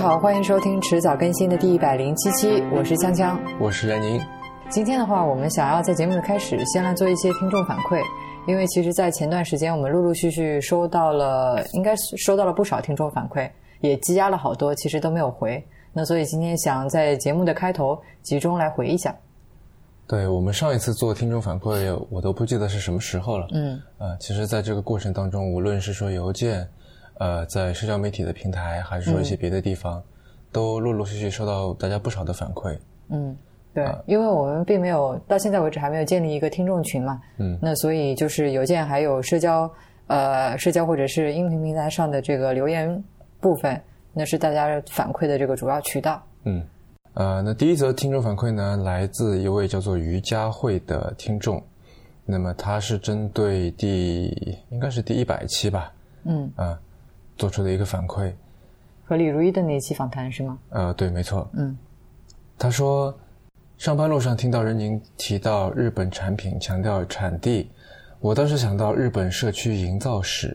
好，欢迎收听迟早更新的第一百零七期，我是锵锵，我是任宁。今天的话，我们想要在节目的开始先来做一些听众反馈，因为其实，在前段时间我们陆陆续续收到了，应该收到了不少听众反馈，也积压了好多，其实都没有回。那所以今天想在节目的开头集中来回一下。对我们上一次做听众反馈，我都不记得是什么时候了。嗯，呃，其实，在这个过程当中，无论是说邮件。呃，在社交媒体的平台，还是说一些别的地方，都陆陆续续收到大家不少的反馈。嗯，对，因为我们并没有到现在为止还没有建立一个听众群嘛。嗯，那所以就是邮件还有社交，呃，社交或者是音频平台上的这个留言部分，那是大家反馈的这个主要渠道。嗯，呃，那第一则听众反馈呢，来自一位叫做于佳慧的听众，那么他是针对第应该是第一百期吧。嗯，啊。做出的一个反馈，和李如一的那一期访谈是吗？呃，对，没错。嗯，他说，上班路上听到任宁提到日本产品，强调产地，我当时想到日本社区营造史。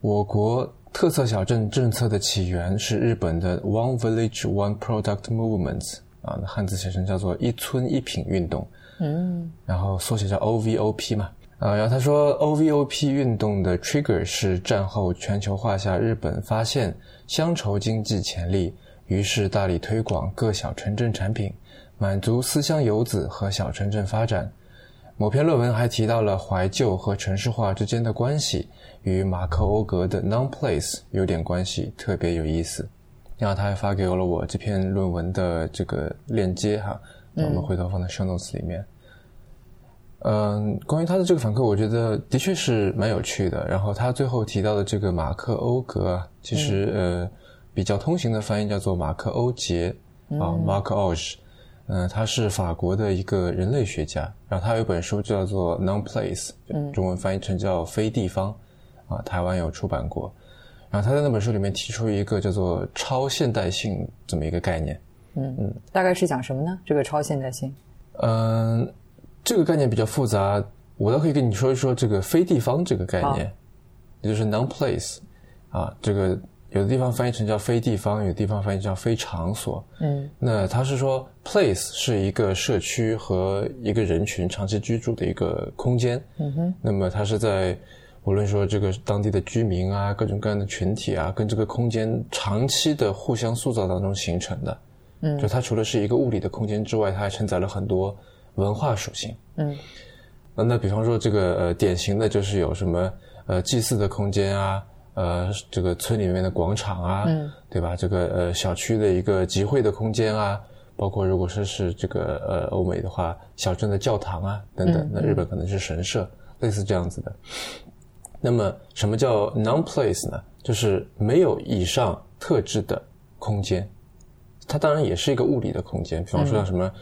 我国特色小镇政策的起源是日本的 One Village One Product Movement，啊，汉字写成叫做一村一品运动。嗯，然后缩写叫 OVOP 嘛。啊，然后他说，OVOP 运动的 trigger 是战后全球化下日本发现乡愁经济潜力，于是大力推广各小城镇产品，满足思乡游子和小城镇发展。某篇论文还提到了怀旧和城市化之间的关系，与马克欧格的 Non Place 有点关系，特别有意思。然后他还发给了我这篇论文的这个链接哈，那我们回头放在 show notes 里面。嗯，关于他的这个反馈，我觉得的确是蛮有趣的。然后他最后提到的这个马克欧格，其实呃比较通行的翻译叫做马克欧杰啊，Mark Oge。嗯，他是法国的一个人类学家。然后他有一本书叫做《Non Place》，中文翻译成叫“非地方”，啊，台湾有出版过。然后他在那本书里面提出一个叫做“超现代性”这么一个概念。嗯嗯，大概是讲什么呢？这个超现代性？嗯。这个概念比较复杂，我倒可以跟你说一说这个非地方这个概念，也就是 non place，啊，这个有的地方翻译成叫非地方，有的地方翻译叫非场所。嗯，那他是说 place 是一个社区和一个人群长期居住的一个空间。嗯哼，那么它是在无论说这个当地的居民啊，各种各样的群体啊，跟这个空间长期的互相塑造当中形成的。嗯，就它除了是一个物理的空间之外，它还承载了很多。文化属性，嗯，那那比方说这个呃典型的就是有什么呃祭祀的空间啊，呃这个村里面的广场啊，嗯，对吧？这个呃小区的一个集会的空间啊，包括如果说是这个呃欧美的话，小镇的教堂啊等等，那日本可能是神社，类似这样子的。那么什么叫 non place 呢？就是没有以上特质的空间，它当然也是一个物理的空间，比方说像什么。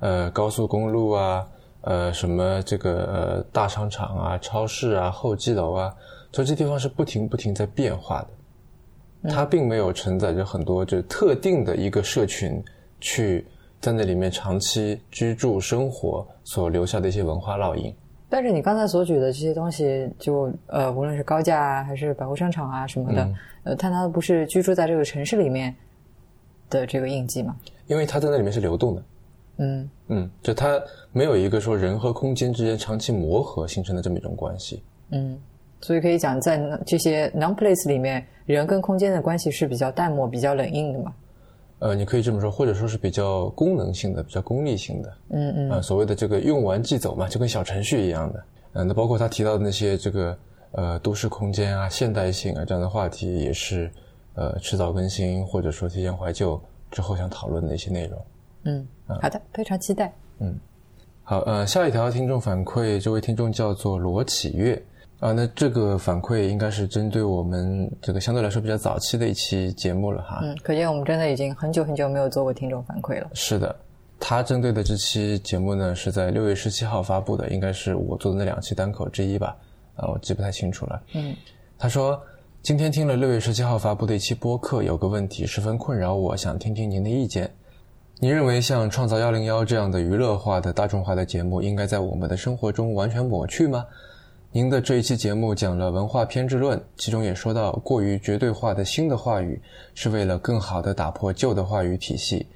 呃，高速公路啊，呃，什么这个呃大商场啊、超市啊、候机楼啊，所以这地方是不停不停在变化的，它并没有承载着很多就特定的一个社群去在那里面长期居住生活所留下的一些文化烙印。但是你刚才所举的这些东西，就呃，无论是高架啊，还是百货商场啊什么的，呃，它难道不是居住在这个城市里面的这个印记吗？因为它在那里面是流动的。嗯嗯，就它没有一个说人和空间之间长期磨合形成的这么一种关系。嗯，所以可以讲，在这些 non place 里面，人跟空间的关系是比较淡漠、比较冷硬的嘛？呃，你可以这么说，或者说是比较功能性的、比较功利性的。嗯嗯。啊，所谓的这个用完即走嘛，就跟小程序一样的。嗯，那包括他提到的那些这个呃都市空间啊、现代性啊这样的话题，也是呃迟早更新或者说提前怀旧之后想讨论的一些内容。嗯，好的，非常期待。嗯，好，呃，下一条听众反馈，这位听众叫做罗启月啊，那这个反馈应该是针对我们这个相对来说比较早期的一期节目了哈。嗯，可见我们真的已经很久很久没有做过听众反馈了。是的，他针对的这期节目呢是在六月十七号发布的，应该是我做的那两期单口之一吧？啊，我记不太清楚了。嗯，他说今天听了六月十七号发布的一期播客，有个问题十分困扰我，想听听您的意见。你认为像《创造幺零幺》这样的娱乐化的大众化的节目，应该在我们的生活中完全抹去吗？您的这一期节目讲了文化偏执论，其中也说到，过于绝对化的新的话语是为了更好的打破旧的话语体系。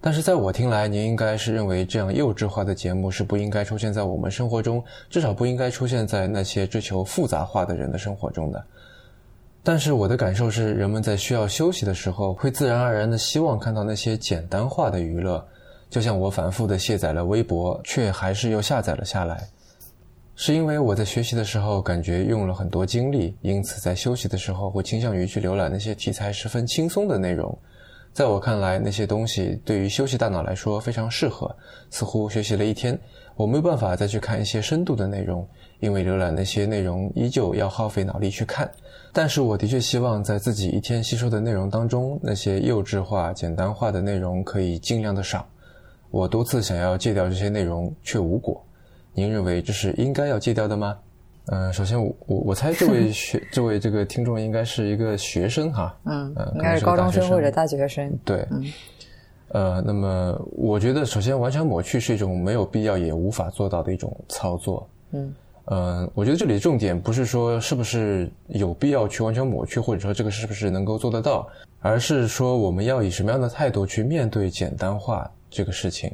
但是在我听来，您应该是认为这样幼稚化的节目是不应该出现在我们生活中，至少不应该出现在那些追求复杂化的人的生活中的。但是我的感受是，人们在需要休息的时候，会自然而然的希望看到那些简单化的娱乐。就像我反复的卸载了微博，却还是又下载了下来，是因为我在学习的时候感觉用了很多精力，因此在休息的时候会倾向于去浏览那些题材十分轻松的内容。在我看来，那些东西对于休息大脑来说非常适合。似乎学习了一天，我没有办法再去看一些深度的内容，因为浏览那些内容依旧要耗费脑力去看。但是我的确希望在自己一天吸收的内容当中，那些幼稚化、简单化的内容可以尽量的少。我多次想要戒掉这些内容，却无果。您认为这是应该要戒掉的吗？嗯，首先我我我猜这位学这位这个听众应该是一个学生哈，嗯，应该是高中生或者大学生。对，呃，那么我觉得首先完全抹去是一种没有必要也无法做到的一种操作。嗯，呃，我觉得这里的重点不是说是不是有必要去完全抹去，或者说这个是不是能够做得到，而是说我们要以什么样的态度去面对简单化这个事情。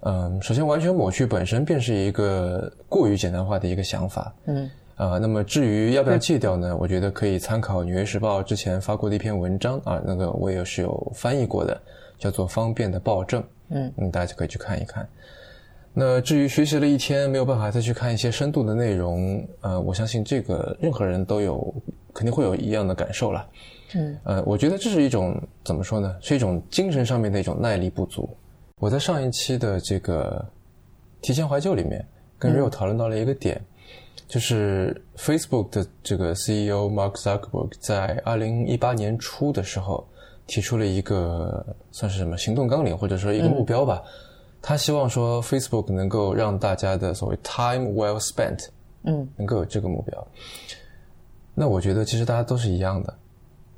嗯，首先完全抹去本身便是一个过于简单化的一个想法。嗯，啊，那么至于要不要 戒掉呢？我觉得可以参考《纽约时报》之前发过的一篇文章啊，那个我也是有翻译过的，叫做《方便的暴政》。嗯嗯，大家就可以去看一看。那至于学习了一天没有办法再去看一些深度的内容，呃，我相信这个任何人都有肯定会有一样的感受了。嗯，呃，我觉得这是一种怎么说呢？是一种精神上面的一种耐力不足。我在上一期的这个提前怀旧里面，跟 Rio 讨论到了一个点，就是 Facebook 的这个 CEO Mark Zuckerberg 在二零一八年初的时候提出了一个算是什么行动纲领，或者说一个目标吧。他希望说 Facebook 能够让大家的所谓 time well spent，嗯，能够有这个目标。那我觉得其实大家都是一样的。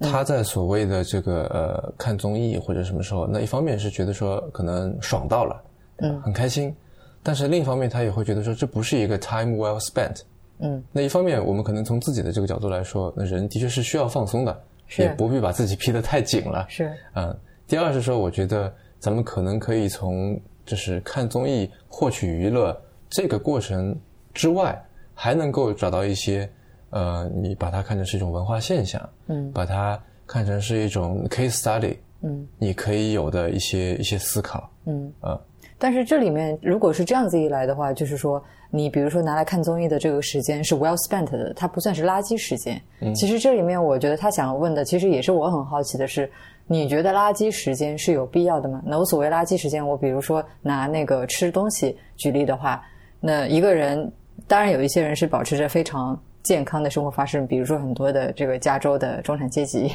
他在所谓的这个呃看综艺或者什么时候，那一方面是觉得说可能爽到了，嗯，很开心，但是另一方面他也会觉得说这不是一个 time well spent，嗯，那一方面我们可能从自己的这个角度来说，那人的确是需要放松的，是。也不必把自己逼得太紧了，是，嗯。第二是说，我觉得咱们可能可以从就是看综艺获取娱乐这个过程之外，还能够找到一些。呃，你把它看成是一种文化现象，嗯，把它看成是一种 case study，嗯，你可以有的一些一些思考，嗯啊，但是这里面如果是这样子一来的话，就是说你比如说拿来看综艺的这个时间是 well spent 的，它不算是垃圾时间。嗯其实这里面我觉得他想问的，其实也是我很好奇的是，你觉得垃圾时间是有必要的吗？那我所谓垃圾时间，我比如说拿那个吃东西举例的话，那一个人当然有一些人是保持着非常健康的生活方式，比如说很多的这个加州的中产阶级，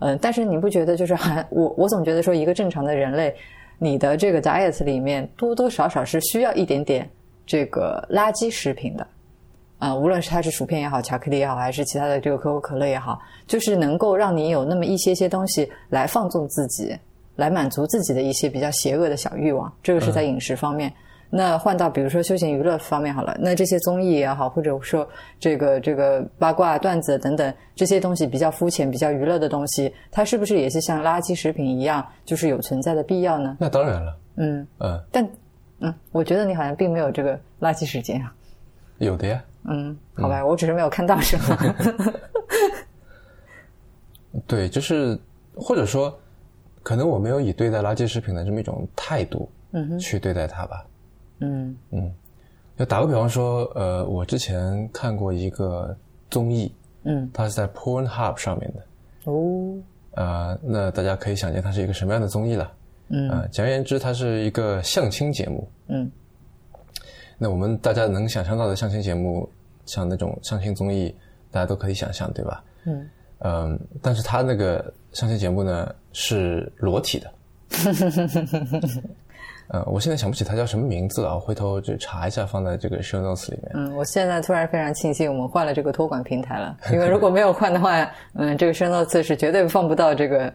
嗯，但是你不觉得就是还我我总觉得说一个正常的人类，你的这个 diet 里面多多少少是需要一点点这个垃圾食品的，啊、无论是它是薯片也好，巧克力也好，还是其他的这个可口可乐也好，就是能够让你有那么一些些东西来放纵自己，来满足自己的一些比较邪恶的小欲望，这个是在饮食方面。那换到比如说休闲娱乐方面好了，那这些综艺也好，或者说这个这个八卦段子等等这些东西比较肤浅、比较娱乐的东西，它是不是也是像垃圾食品一样，就是有存在的必要呢？那当然了，嗯，嗯，但嗯，我觉得你好像并没有这个垃圾时间啊。有的呀，嗯，好吧，我只是没有看到是吗？对，就是或者说，可能我没有以对待垃圾食品的这么一种态度，嗯哼，去对待它吧，嗯。嗯，就打个比方说，呃，我之前看过一个综艺，嗯，它是在 Pornhub 上面的，哦，啊，那大家可以想见它是一个什么样的综艺了。嗯。啊，简而言之，它是一个相亲节目。嗯那我们大家能想象到的相亲节目，像那种相亲综艺，大家都可以想象，对吧？嗯嗯，但是他那个相亲节目呢是裸体的。呃，我现在想不起他叫什么名字了，我回头就查一下，放在这个 show notes 里面。嗯，我现在突然非常庆幸我们换了这个托管平台了，因为如果没有换的话，嗯，这个 show notes 是绝对放不到这个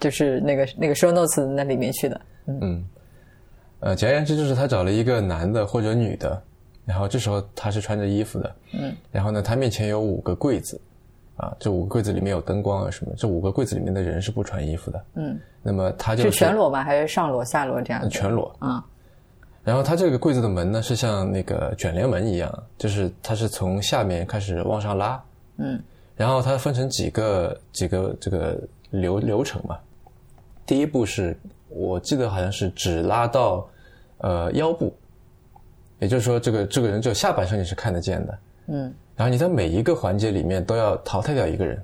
就是那个那个 show notes 那里面去的。嗯，呃，简而言之，就是他找了一个男的或者女的，然后这时候他是穿着衣服的，嗯，然后呢，他面前有五个柜子，啊，这五个柜子里面有灯光啊什么，这五个柜子里面的人是不穿衣服的，嗯，那么他就是全裸吗？还是上裸下裸这样？全裸啊。然后他这个柜子的门呢，是像那个卷帘门一样，就是它是从下面开始往上拉，嗯，然后它分成几个几个这个流流程嘛。第一步是我记得好像是只拉到呃腰部，也就是说这个这个人只有下半身你是看得见的，嗯，然后你在每一个环节里面都要淘汰掉一个人，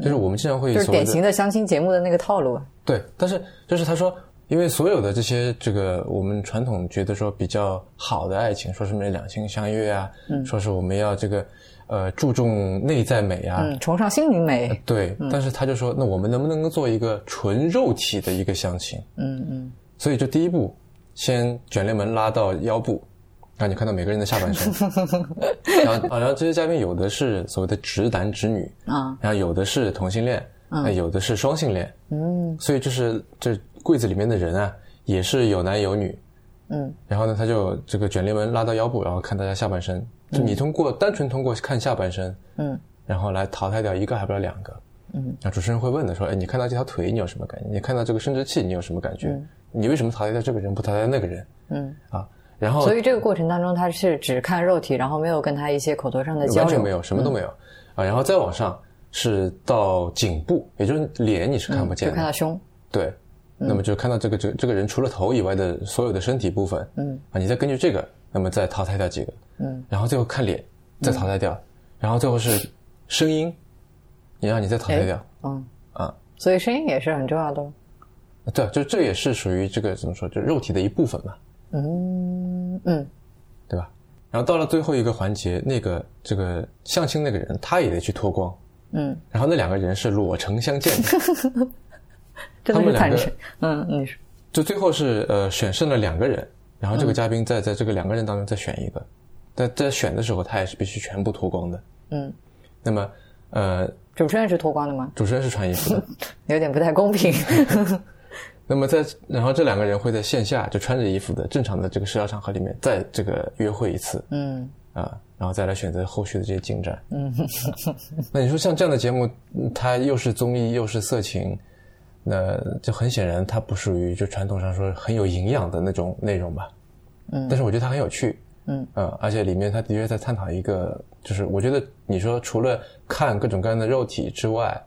就是我们经常会就是典型的相亲节目的那个套路，对，但是就是他说。因为所有的这些这个我们传统觉得说比较好的爱情，说什么两情相悦啊，说是我们要这个呃注重内在美啊，崇尚心灵美。对，但是他就说，那我们能不能够做一个纯肉体的一个相亲？嗯嗯。所以就第一步，先卷帘门拉到腰部，让你看到每个人的下半身。然后啊，然后这些嘉宾有的是所谓的直男直女啊，然后有的是同性恋，那有的是双性恋。嗯。所以就是这。柜子里面的人啊，也是有男有女，嗯，然后呢，他就这个卷帘门拉到腰部，然后看大家下半身，就你通过单纯通过看下半身，嗯，然后来淘汰掉一个，还不了两个，嗯，主持人会问的说，哎，你看到这条腿，你有什么感觉？你看到这个生殖器，你有什么感觉？你为什么淘汰掉这个人，不淘汰那个人？嗯，啊，然后所以这个过程当中，他是只看肉体，然后没有跟他一些口头上的交流，完全没有，什么都没有，啊，然后再往上是到颈部，也就是脸你是看不见，就看到胸，对。那么就看到这个这这个人除了头以外的所有的身体部分，嗯。啊，你再根据这个，那么再淘汰掉几个，嗯，然后最后看脸，再淘汰掉，然后最后是声音，也让你再淘汰掉，嗯。啊，所以声音也是很重要的，对，就这也是属于这个怎么说，就肉体的一部分嘛，嗯嗯，对吧？然后到了最后一个环节，那个这个相亲那个人他也得去脱光，嗯，然后那两个人是裸成相见的。他们两个，嗯，你说，就最后是呃选剩了两个人，然后这个嘉宾再在这个两个人当中再选一个，在在选的时候他也是必须全部脱光的，嗯，那么呃，主持人是脱光的吗？主持人是穿衣服的，有点不太公平。那么在然后这两个人会在线下就穿着衣服的正常的这个社交场合里面再这个约会一次，嗯啊，然后再来选择后续的这些进展，嗯，那你说像这样的节目，它又是综艺又是色情。那就很显然，它不属于就传统上说很有营养的那种内容吧。嗯，但是我觉得它很有趣。嗯嗯，而且里面它的确在探讨一个，就是我觉得你说除了看各种各样的肉体之外，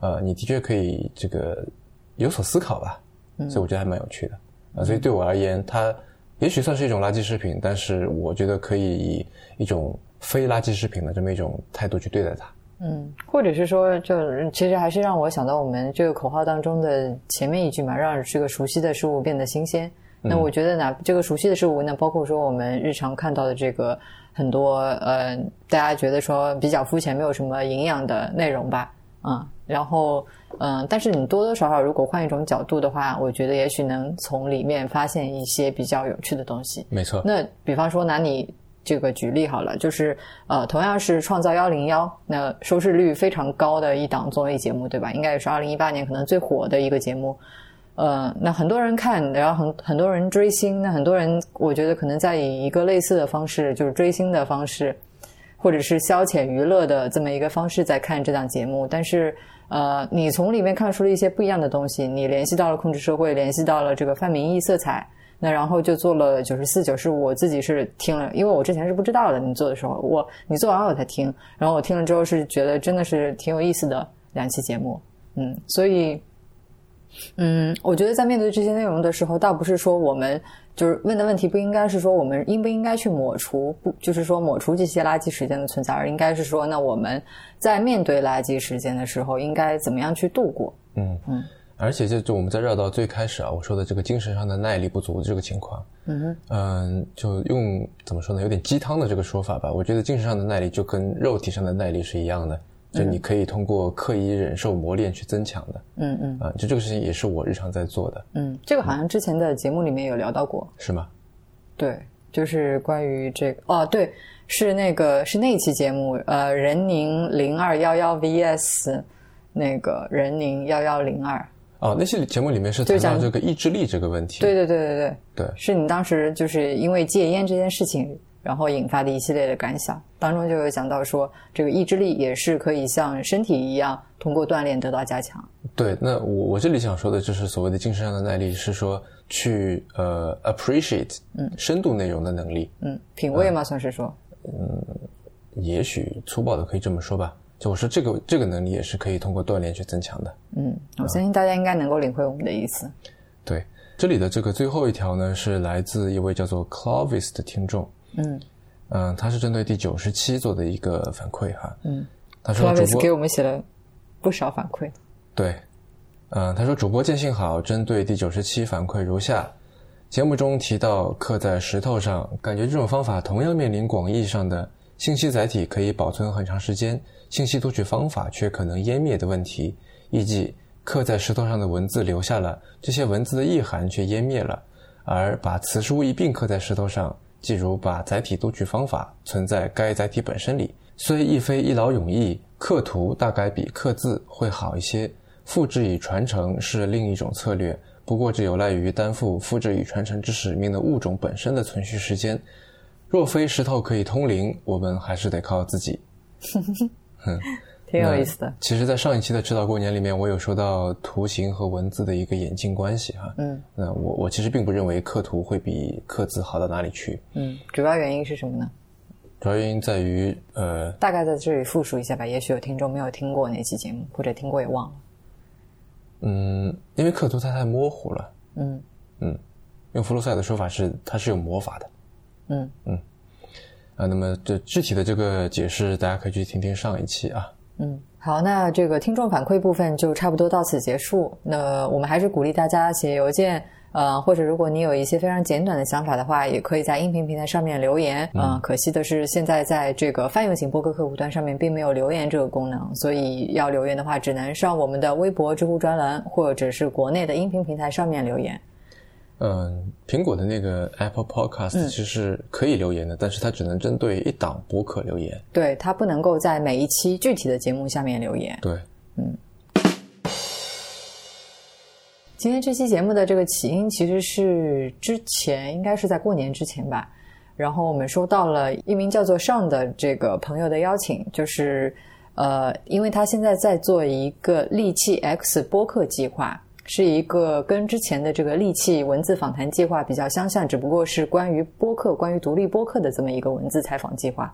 呃，你的确可以这个有所思考吧。嗯，所以我觉得还蛮有趣的。啊，所以对我而言，它也许算是一种垃圾食品，但是我觉得可以以一种非垃圾食品的这么一种态度去对待它。嗯，或者是说，就其实还是让我想到我们这个口号当中的前面一句嘛，让这个熟悉的事物变得新鲜。那我觉得呢，这个熟悉的事物呢，包括说我们日常看到的这个很多呃，大家觉得说比较肤浅、没有什么营养的内容吧，嗯，然后嗯，但是你多多少少如果换一种角度的话，我觉得也许能从里面发现一些比较有趣的东西。没错。那比方说拿你。这个举例好了，就是呃，同样是创造幺零幺，那收视率非常高的一档综艺节目，对吧？应该也是二零一八年可能最火的一个节目。呃，那很多人看，然后很很多人追星，那很多人我觉得可能在以一个类似的方式，就是追星的方式，或者是消遣娱乐的这么一个方式在看这档节目。但是呃，你从里面看出了一些不一样的东西，你联系到了控制社会，联系到了这个泛民意色彩。那然后就做了九十四、九十五，我自己是听了，因为我之前是不知道的。你做的时候，我你做完我才听，然后我听了之后是觉得真的是挺有意思的两期节目，嗯，所以，嗯，我觉得在面对这些内容的时候，倒不是说我们就是问的问题不应该是说我们应不应该去抹除，不就是说抹除这些垃圾时间的存在，而应该是说那我们在面对垃圾时间的时候应该怎么样去度过？嗯嗯。而且，就就我们再绕到最开始啊，我说的这个精神上的耐力不足的这个情况，嗯嗯，就用怎么说呢？有点鸡汤的这个说法吧。我觉得精神上的耐力就跟肉体上的耐力是一样的，就你可以通过刻意忍受磨练去增强的。嗯嗯，啊，就这个事情也是我日常在做的。嗯，这个好像之前的节目里面有聊到过，是吗？对，就是关于这个哦，对，是那个是那一期节目，呃，任宁零二幺幺 VS 那个任宁幺幺零二。哦，那些节目里面是谈到这个意志力这个问题。对对对对对，对，是你当时就是因为戒烟这件事情，然后引发的一系列的感想，当中就有讲到说，这个意志力也是可以像身体一样通过锻炼得到加强。对，那我我这里想说的就是所谓的精神上的耐力，是说去呃 appreciate 嗯深度内容的能力，嗯，品味嘛，算是说，嗯也许粗暴的可以这么说吧。就我说这个这个能力也是可以通过锻炼去增强的。嗯，我相信大家应该能够领会我们的意思。对，这里的这个最后一条呢，是来自一位叫做 Clovis 的听众。嗯嗯，他是针对第九十期做的一个反馈哈。嗯，他说给我们写了不少反馈。对，嗯，他说主播见性好，针对第九十期反馈如下：节目中提到刻在石头上，感觉这种方法同样面临广义上的信息载体可以保存很长时间，信息读取方法却可能湮灭的问题，亦即刻在石头上的文字留下了，这些文字的意涵却湮灭了，而把词书一并刻在石头上，即如把载体读取方法存在该载体本身里，虽亦非一劳永逸，刻图大概比刻字会好一些。复制与传承是另一种策略，不过这有赖于担负复制与传承之使命的物种本身的存续时间。若非石头可以通灵，我们还是得靠自己。挺有意思的。其实，在上一期的指导过年里面，我有说到图形和文字的一个演进关系哈。嗯那我我其实并不认为刻图会比刻字好到哪里去，嗯，主要原因是什么呢？主要原因在于呃，大概在这里复述一下吧，也许有听众没有听过那期节目，或者听过也忘了。嗯，因为刻图它太模糊了。嗯嗯用弗洛塞的说法是，它是有魔法的。嗯嗯啊，那么这具体的这个解释，大家可以去听听上一期啊。嗯，好，那这个听众反馈部分就差不多到此结束。那我们还是鼓励大家写邮件，呃，或者如果你有一些非常简短的想法的话，也可以在音频平台上面留言。嗯、可惜的是，现在在这个泛用型播客客户端上面并没有留言这个功能，所以要留言的话，只能上我们的微博、知乎专栏，或者是国内的音频平台上面留言。嗯，苹果的那个 Apple Podcast 其实是可以留言的，但是它只能针对一档播客留言。对，它不能够在每一期具体的节目下面留言。对，嗯。今天这期节目的这个起因其实是之前应该是在过年之前吧，然后我们收到了一名叫做上的这个朋友的邀请，就是呃，因为他现在在做一个利器 X 播客计划，是一个跟之前的这个利器文字访谈计划比较相像，只不过是关于播客、关于独立播客的这么一个文字采访计划。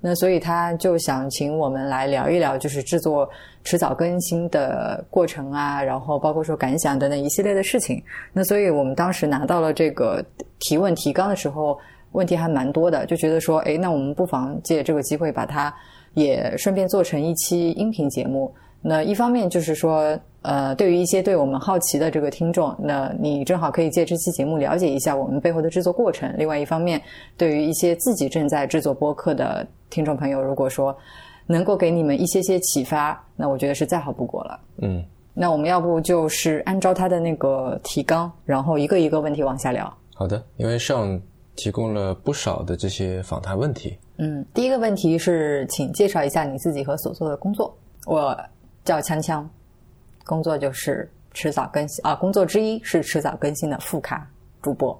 那所以他就想请我们来聊一聊，就是制作迟早更新的过程啊，然后包括说感想等等一系列的事情。那所以我们当时拿到了这个提问提纲的时候，问题还蛮多的，就觉得说，诶，那我们不妨借这个机会把它也顺便做成一期音频节目。那一方面就是说，呃，对于一些对我们好奇的这个听众，那你正好可以借这期节目了解一下我们背后的制作过程。另外一方面，对于一些自己正在制作播客的听众朋友，如果说能够给你们一些些启发，那我觉得是再好不过了。嗯，那我们要不就是按照他的那个提纲，然后一个一个问题往下聊。好的，因为上提供了不少的这些访谈问题。嗯，第一个问题是，请介绍一下你自己和所做的工作。我叫锵锵，工作就是迟早更新啊，工作之一是迟早更新的副卡主播。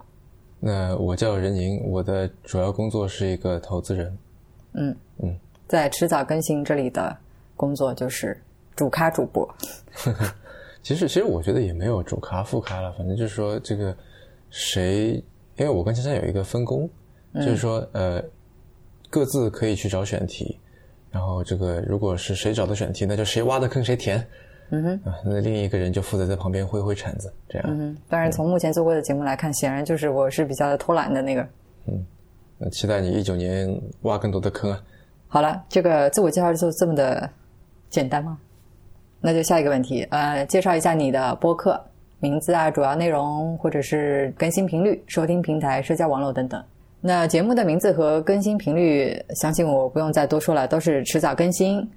那我叫任宁，我的主要工作是一个投资人。嗯嗯，在迟早更新这里的工作就是主咖主播。其实，其实我觉得也没有主咖副咖了，反正就是说这个谁，因为我跟珊珊有一个分工，就是说呃，各自可以去找选题，然后这个如果是谁找的选题，那就谁挖的坑谁填。嗯哼，啊，那另一个人就负责在旁边挥挥铲子，这样。嗯哼，当然从目前做过的节目来看，显然就是我是比较偷懒的那个。嗯期待你一九年挖更多的坑啊！好了，这个自我介绍就这么的简单吗？那就下一个问题，呃，介绍一下你的播客名字啊、主要内容，或者是更新频率、收听平台、社交网络等等。那节目的名字和更新频率，相信我不用再多说了，都是迟早更新。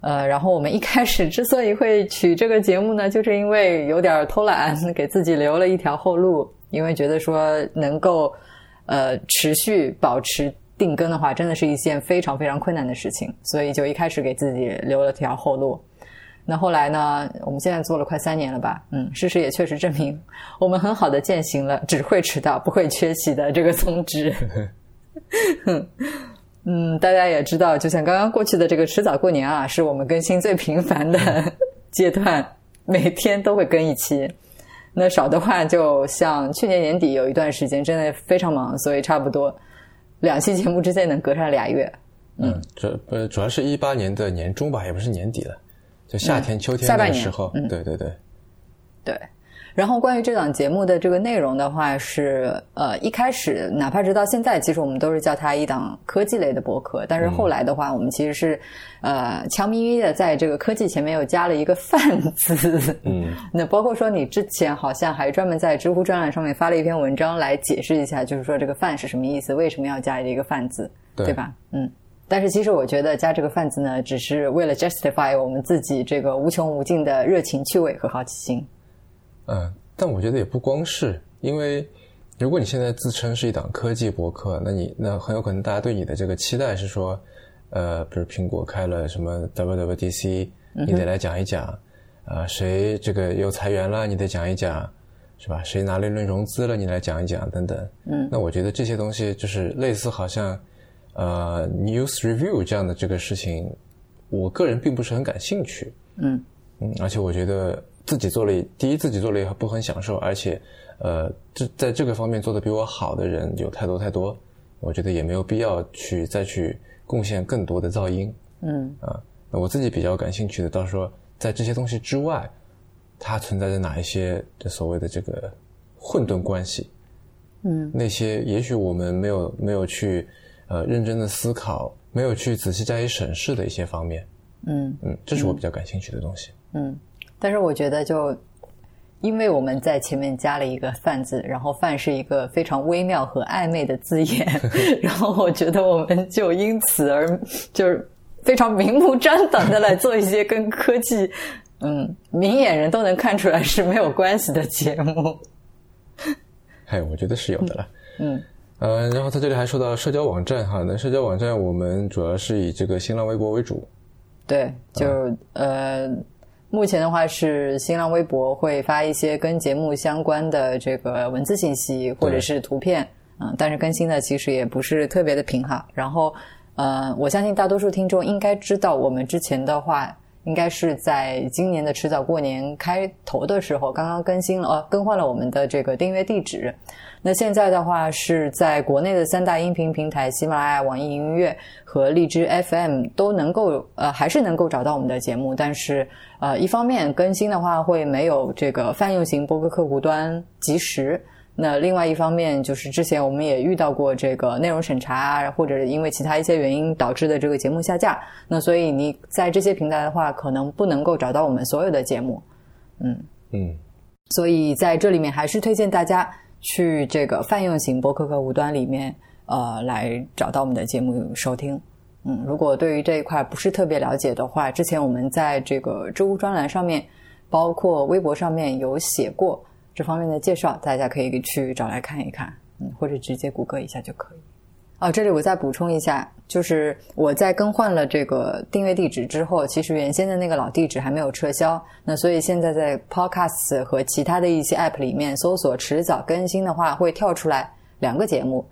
呃，然后我们一开始之所以会取这个节目呢，就是因为有点偷懒，给自己留了一条后路，因为觉得说能够呃持续保持定更的话，真的是一件非常非常困难的事情，所以就一开始给自己留了条后路。那后来呢？我们现在做了快三年了吧？嗯，事实也确实证明，我们很好的践行了“只会迟到不会缺席”的这个宗旨。嗯，大家也知道，就像刚刚过去的这个迟早过年啊，是我们更新最频繁的 阶段，每天都会更一期。那少的话，就像去年年底有一段时间真的非常忙，所以差不多两期节目之间能隔上俩月。嗯，主呃主要是一八年的年中吧，也不是年底了，就夏天、秋天那个时候。嗯，对对对，对。然后关于这档节目的这个内容的话，是呃一开始哪怕直到现在，其实我们都是叫它一档科技类的博客。但是后来的话，我们其实是呃悄咪咪的在这个科技前面又加了一个“泛”字。嗯，那包括说你之前好像还专门在知乎专栏上面发了一篇文章来解释一下，就是说这个“泛”是什么意思，为什么要加一个“泛”字，对吧？嗯。但是其实我觉得加这个“泛”字呢，只是为了 justify 我们自己这个无穷无尽的热情、趣味和好奇心。嗯，但我觉得也不光是，因为如果你现在自称是一档科技博客，那你那很有可能大家对你的这个期待是说，呃，比如苹果开了什么 WWDC，你得来讲一讲，啊，谁这个又裁员了，你得讲一讲，是吧？谁拿了一轮融资了，你来讲一讲，等等。嗯，那我觉得这些东西就是类似好像，呃，news review 这样的这个事情，我个人并不是很感兴趣。嗯嗯，而且我觉得。自己做了，第一自己做了也不很享受，而且，呃，这在这个方面做的比我好的人有太多太多，我觉得也没有必要去再去贡献更多的噪音。嗯啊，那我自己比较感兴趣的，到时候在这些东西之外，它存在着哪一些这所谓的这个混沌关系？嗯，那些也许我们没有没有去呃认真的思考，没有去仔细加以审视的一些方面。嗯嗯，这是我比较感兴趣的东西。嗯。但是我觉得，就因为我们在前面加了一个“泛”字，然后“泛”是一个非常微妙和暧昧的字眼，然后我觉得我们就因此而就是非常明目张胆的来做一些跟科技，嗯，明眼人都能看出来是没有关系的节目。嗨，我觉得是有的了。嗯，呃，然后他这里还说到社交网站哈，那社交网站我们主要是以这个新浪微博为主。对，就呃。目前的话是新浪微博会发一些跟节目相关的这个文字信息或者是图片，嗯，但是更新的其实也不是特别的频哈。然后，呃，我相信大多数听众应该知道，我们之前的话应该是在今年的迟早过年开头的时候刚刚更新了，呃，更换了我们的这个订阅地址。那现在的话是在国内的三大音频平台喜马拉雅、网易云音乐和荔枝 FM 都能够呃还是能够找到我们的节目，但是呃一方面更新的话会没有这个泛用型播客客户端及时，那另外一方面就是之前我们也遇到过这个内容审查或者因为其他一些原因导致的这个节目下架，那所以你在这些平台的话可能不能够找到我们所有的节目，嗯嗯，所以在这里面还是推荐大家。去这个泛用型博客客户端里面，呃，来找到我们的节目收听。嗯，如果对于这一块不是特别了解的话，之前我们在这个知乎专栏上面，包括微博上面有写过这方面的介绍，大家可以去找来看一看，嗯，或者直接谷歌一下就可以。哦，这里我再补充一下，就是我在更换了这个订阅地址之后，其实原先的那个老地址还没有撤销。那所以现在在 Podcast 和其他的一些 App 里面搜索“迟早更新”的话，会跳出来两个节目。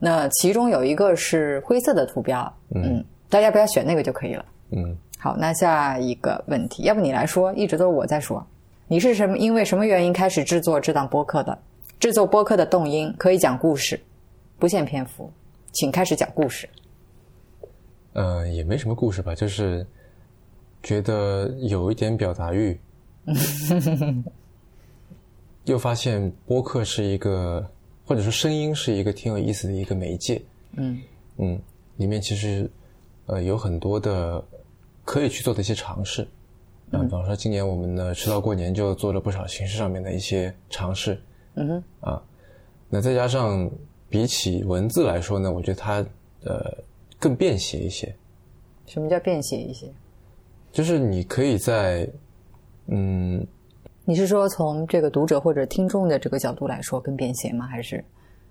那其中有一个是灰色的图标，嗯，大家不要选那个就可以了。嗯，好，那下一个问题，要不你来说，一直都是我在说，你是什么？因为什么原因开始制作这档播客的？制作播客的动因可以讲故事，不限篇幅。请开始讲故事。呃，也没什么故事吧，就是觉得有一点表达欲，又发现播客是一个，或者说声音是一个挺有意思的一个媒介。嗯嗯，里面其实呃有很多的可以去做的一些尝试。啊，比方说今年我们呢迟到过年就做了不少形式上面的一些尝试。嗯哼。啊，那再加上。比起文字来说呢，我觉得它呃更便携一些。什么叫便携一些？就是你可以在嗯，你是说从这个读者或者听众的这个角度来说更便携吗？还是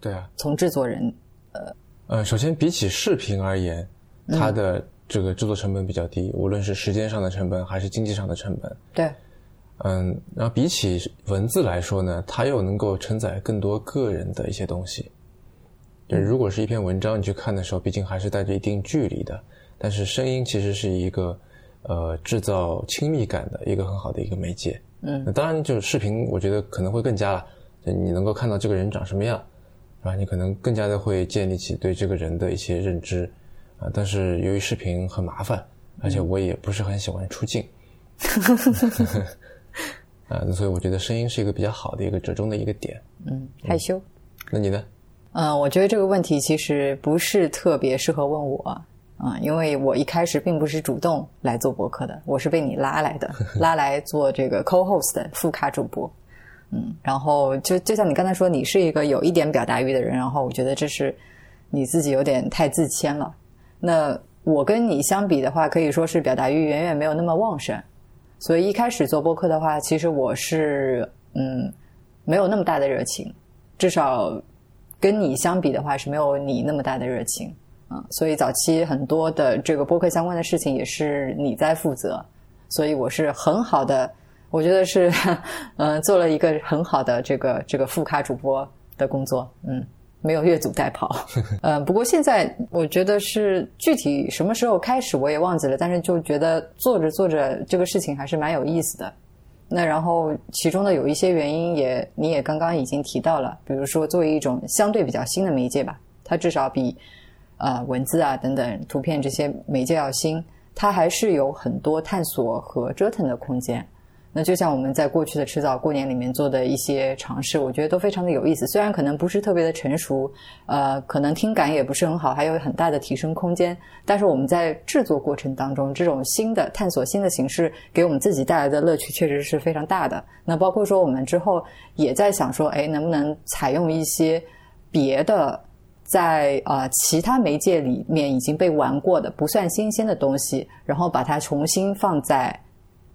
对啊，从制作人呃呃，首先比起视频而言，它的这个制作成本比较低，无论是时间上的成本还是经济上的成本。对，嗯，然后比起文字来说呢，它又能够承载更多个人的一些东西。就如果是一篇文章，你去看的时候，毕竟还是带着一定距离的。但是声音其实是一个呃制造亲密感的一个很好的一个媒介。嗯，那当然就是视频，我觉得可能会更加了，就你能够看到这个人长什么样，是吧？你可能更加的会建立起对这个人的一些认知啊。但是由于视频很麻烦，而且我也不是很喜欢出镜。啊，所以我觉得声音是一个比较好的一个折中的一个点。嗯，害羞。那你呢？嗯，我觉得这个问题其实不是特别适合问我啊，因为我一开始并不是主动来做博客的，我是被你拉来的，拉来做这个 co-host 的副卡主播。嗯，然后就就像你刚才说，你是一个有一点表达欲的人，然后我觉得这是你自己有点太自谦了。那我跟你相比的话，可以说是表达欲远远没有那么旺盛。所以一开始做播客的话，其实我是嗯没有那么大的热情，至少跟你相比的话是没有你那么大的热情啊。所以早期很多的这个播客相关的事情也是你在负责，所以我是很好的，我觉得是嗯 做了一个很好的这个这个副咖主播的工作，嗯。没有越俎代庖，嗯，不过现在我觉得是具体什么时候开始我也忘记了，但是就觉得做着做着这个事情还是蛮有意思的。那然后其中的有一些原因也你也刚刚已经提到了，比如说作为一种相对比较新的媒介吧，它至少比啊文字啊等等图片这些媒介要新，它还是有很多探索和折腾的空间。那就像我们在过去的迟早过年里面做的一些尝试，我觉得都非常的有意思。虽然可能不是特别的成熟，呃，可能听感也不是很好，还有很大的提升空间。但是我们在制作过程当中，这种新的探索、新的形式，给我们自己带来的乐趣确实是非常大的。那包括说我们之后也在想说，哎，能不能采用一些别的在啊其他媒介里面已经被玩过的、不算新鲜的东西，然后把它重新放在。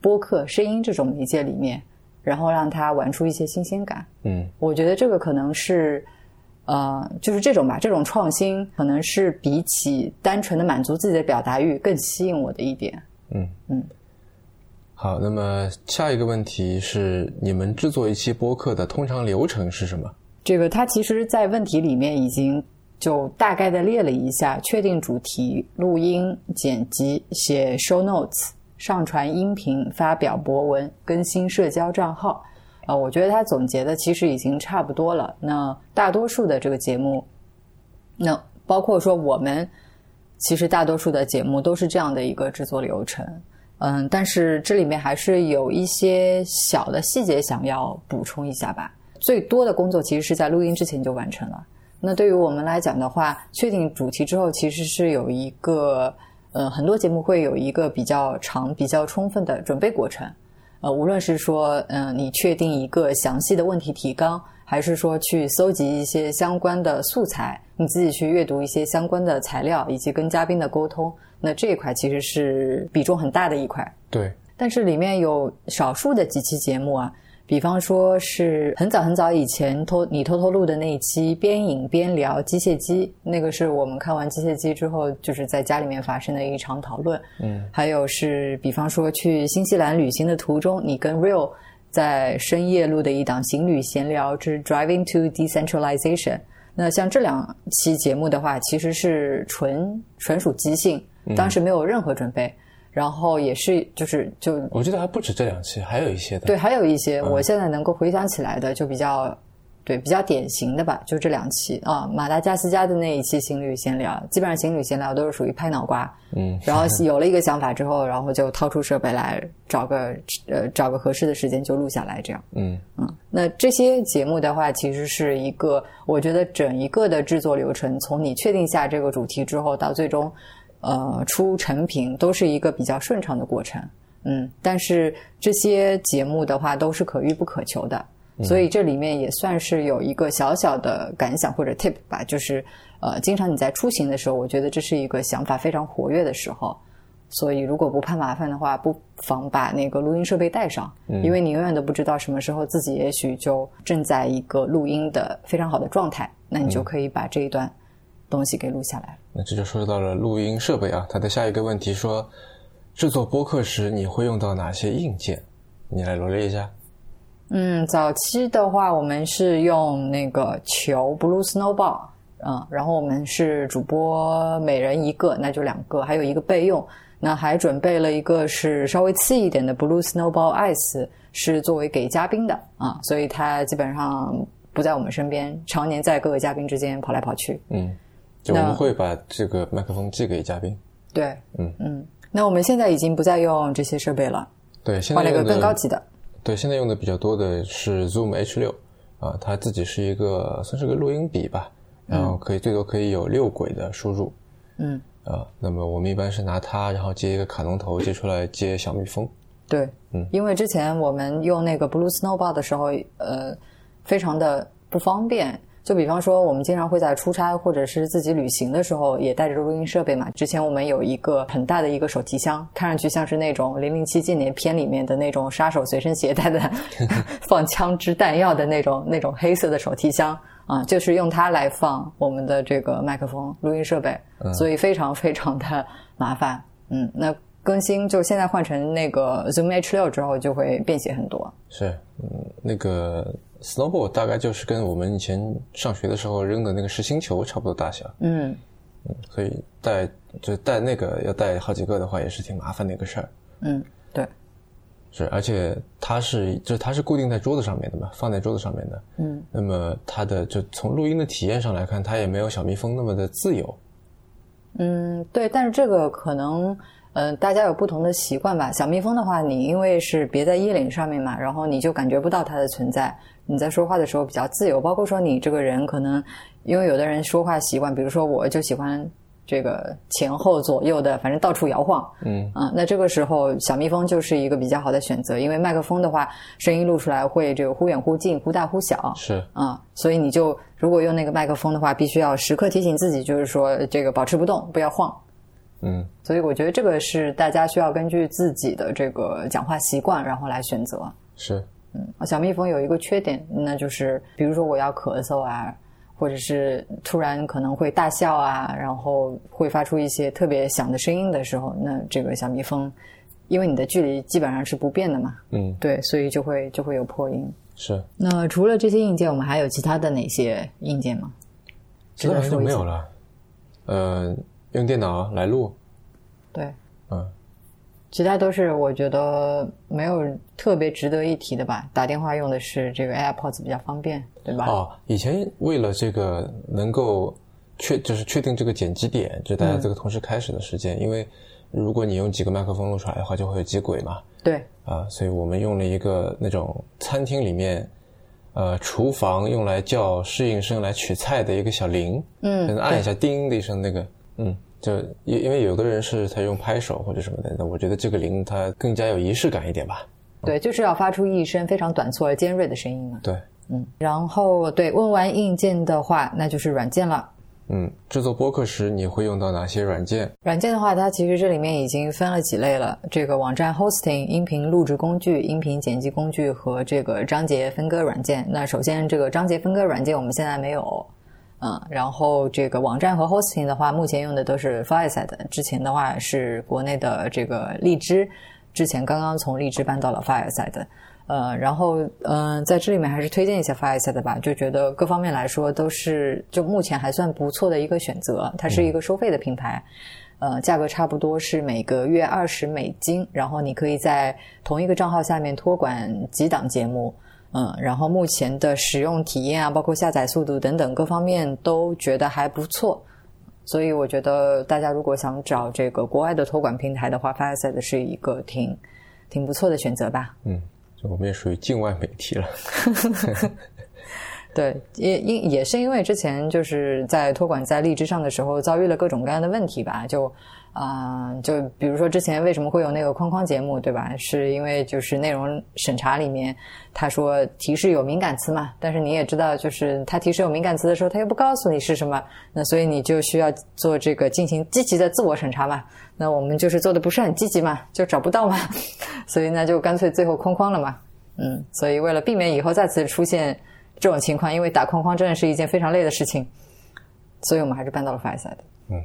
播客声音这种媒介里面，然后让他玩出一些新鲜感。嗯，我觉得这个可能是，呃，就是这种吧，这种创新可能是比起单纯的满足自己的表达欲更吸引我的一点。嗯嗯。好，那么下一个问题是，你们制作一期播客的通常流程是什么？这个它其实，在问题里面已经就大概的列了一下：确定主题、录音、剪辑、写 show notes。上传音频、发表博文、更新社交账号，啊，我觉得他总结的其实已经差不多了。那大多数的这个节目，那包括说我们，其实大多数的节目都是这样的一个制作流程。嗯，但是这里面还是有一些小的细节想要补充一下吧。最多的工作其实是在录音之前就完成了。那对于我们来讲的话，确定主题之后，其实是有一个。呃，很多节目会有一个比较长、比较充分的准备过程。呃，无论是说，嗯，你确定一个详细的问题提纲，还是说去搜集一些相关的素材，你自己去阅读一些相关的材料，以及跟嘉宾的沟通，那这一块其实是比重很大的一块。对。但是里面有少数的几期节目啊。比方说是很早很早以前偷你偷偷录的那一期边影边聊机械机，那个是我们看完机械机之后，就是在家里面发生的一场讨论。嗯，还有是比方说去新西兰旅行的途中，你跟 Real 在深夜录的一档行旅闲聊之 Driving to Decentralization。那像这两期节目的话，其实是纯纯属即兴，当时没有任何准备。然后也是，就是就，我记得还不止这两期，还有一些的。对，还有一些，我现在能够回想起来的，就比较，对，比较典型的吧，就这两期啊。马达加斯加的那一期情侣闲聊，基本上情侣闲聊都是属于拍脑瓜，嗯。然后有了一个想法之后，然后就掏出设备来，找个呃找个合适的时间就录下来，这样。嗯嗯。那这些节目的话，其实是一个，我觉得整一个的制作流程，从你确定下这个主题之后，到最终。呃，出成品都是一个比较顺畅的过程，嗯，但是这些节目的话都是可遇不可求的，所以这里面也算是有一个小小的感想或者 tip 吧，就是呃，经常你在出行的时候，我觉得这是一个想法非常活跃的时候，所以如果不怕麻烦的话，不妨把那个录音设备带上，因为你永远都不知道什么时候自己也许就正在一个录音的非常好的状态，那你就可以把这一段。东西给录下来，那这就说到了录音设备啊。他的下一个问题说，制作播客时你会用到哪些硬件？你来罗列一下。嗯，早期的话，我们是用那个球 Blue Snowball，嗯，然后我们是主播每人一个，那就两个，还有一个备用。那还准备了一个是稍微次一点的 Blue Snowball Ice，是作为给嘉宾的啊，所以它基本上不在我们身边，常年在各个嘉宾之间跑来跑去。嗯，就我们会把这个麦克风寄给嘉宾。对，嗯嗯。那我们现在已经不再用这些设备了，对，现在换了一个更高级的。对，现在用的比较多的是 Zoom H 六啊，它自己是一个算是个录音笔吧，然后可以最多可以有六轨的输入嗯，啊。那么我们一般是拿它，然后接一个卡农头接出来接小蜜蜂。对，嗯，因为之前我们用那个 Blue Snowball 的时候，呃，非常的不方便。就比方说，我们经常会在出差或者是自己旅行的时候，也带着录音设备嘛。之前我们有一个很大的一个手提箱，看上去像是那种《零零七》纪念片里面的那种杀手随身携带的 放枪支弹药的那种那种黑色的手提箱啊，就是用它来放我们的这个麦克风录音设备，所以非常非常的麻烦。嗯，那更新就现在换成那个 Zoom H 六之后，就会便携很多。是，嗯，那个 Snowball 大概就是跟我们以前上学的时候扔的那个实心球差不多大小，嗯嗯，所以带就带那个要带好几个的话，也是挺麻烦的一个事儿。嗯，对，是，而且它是就是它是固定在桌子上面的嘛，放在桌子上面的。嗯，那么它的就从录音的体验上来看，它也没有小蜜蜂那么的自由。嗯，对，但是这个可能，呃，大家有不同的习惯吧。小蜜蜂的话，你因为是别在衣领上面嘛，然后你就感觉不到它的存在。你在说话的时候比较自由，包括说你这个人可能，因为有的人说话习惯，比如说我就喜欢这个前后左右的，反正到处摇晃。嗯啊，那这个时候小蜜蜂就是一个比较好的选择，因为麦克风的话，声音录出来会这个忽远忽近、忽大忽小。是，啊，所以你就如果用那个麦克风的话，必须要时刻提醒自己，就是说这个保持不动，不要晃。嗯所以我觉得这个是大家需要根据自己的这个讲话习惯，然后来选择。是，嗯小蜜蜂有一个缺点，那就是比如说我要咳嗽啊，或者是突然可能会大笑啊，然后会发出一些特别响的声音的时候，那这个小蜜蜂，因为你的距离基本上是不变的嘛，嗯对，所以就会就会有破音。是，那除了这些硬件，我们还有其他的哪些硬件吗？其他没有了。呃，用电脑来录，对，嗯，其他都是我觉得没有特别值得一提的吧。打电话用的是这个 AirPods 比较方便，对吧？哦，以前为了这个能够确就是确定这个剪辑点，就大家这个同时开始的时间，因为如果你用几个麦克风录出来的话，就会有几轨嘛，对，啊，所以我们用了一个那种餐厅里面，呃，厨房用来叫侍应生来取菜的一个小铃，嗯可能按一下叮的一声那个，嗯，就因因为有的人是他用拍手或者什么的，那我觉得这个铃它更加有仪式感一点吧，对，就是要发出一声非常短促而尖锐的声音嘛。对，嗯，然后对，问完硬件的话，那就是软件了。嗯，制作播客时你会用到哪些软件？软件的话，它其实这里面已经分了几类了。这个网站 hosting、音频录制工具、音频剪辑工具和这个章节分割软件。那首先，这个章节分割软件我们现在没有，嗯，然后这个网站和 hosting 的话，目前用的都是 Fireside，之前的话是国内的这个荔枝，之前刚刚从荔枝搬到了 Fireside。呃，然后嗯、呃在这里面还是推荐一下 Fireside 吧，就觉得各方面来说都是就目前还算不错的一个选择。它是一个收费的平台，呃，价格差不多是每个月二十美金，然后你可以在同一个账号下面托管几档节目。嗯，然后目前的使用体验啊，包括下载速度等等各方面都觉得还不错，所以我觉得大家如果想找这个国外的托管平台的话，Fireside 是一个挺挺不错的选择吧。嗯，就我们也属于境外媒体了。对，也因也是因为之前就是在托管在荔枝上的时候遭遇了各种各样的问题吧，就啊、就比如说之前为什么会有那个框框节目，对吧？是因为就是内容审查里面他说提示有敏感词嘛，但是你也知道，就是他提示有敏感词的时候，他又不告诉你是什么，那所以你就需要做这个进行积极的自我审查嘛。那我们就是做的不是很积极嘛，就找不到嘛，所以那就干脆最后框框了嘛。嗯，所以为了避免以后再次出现这种情况，因为打框框真的是一件非常累的事情，所以我们还是搬到了 Fireside。嗯，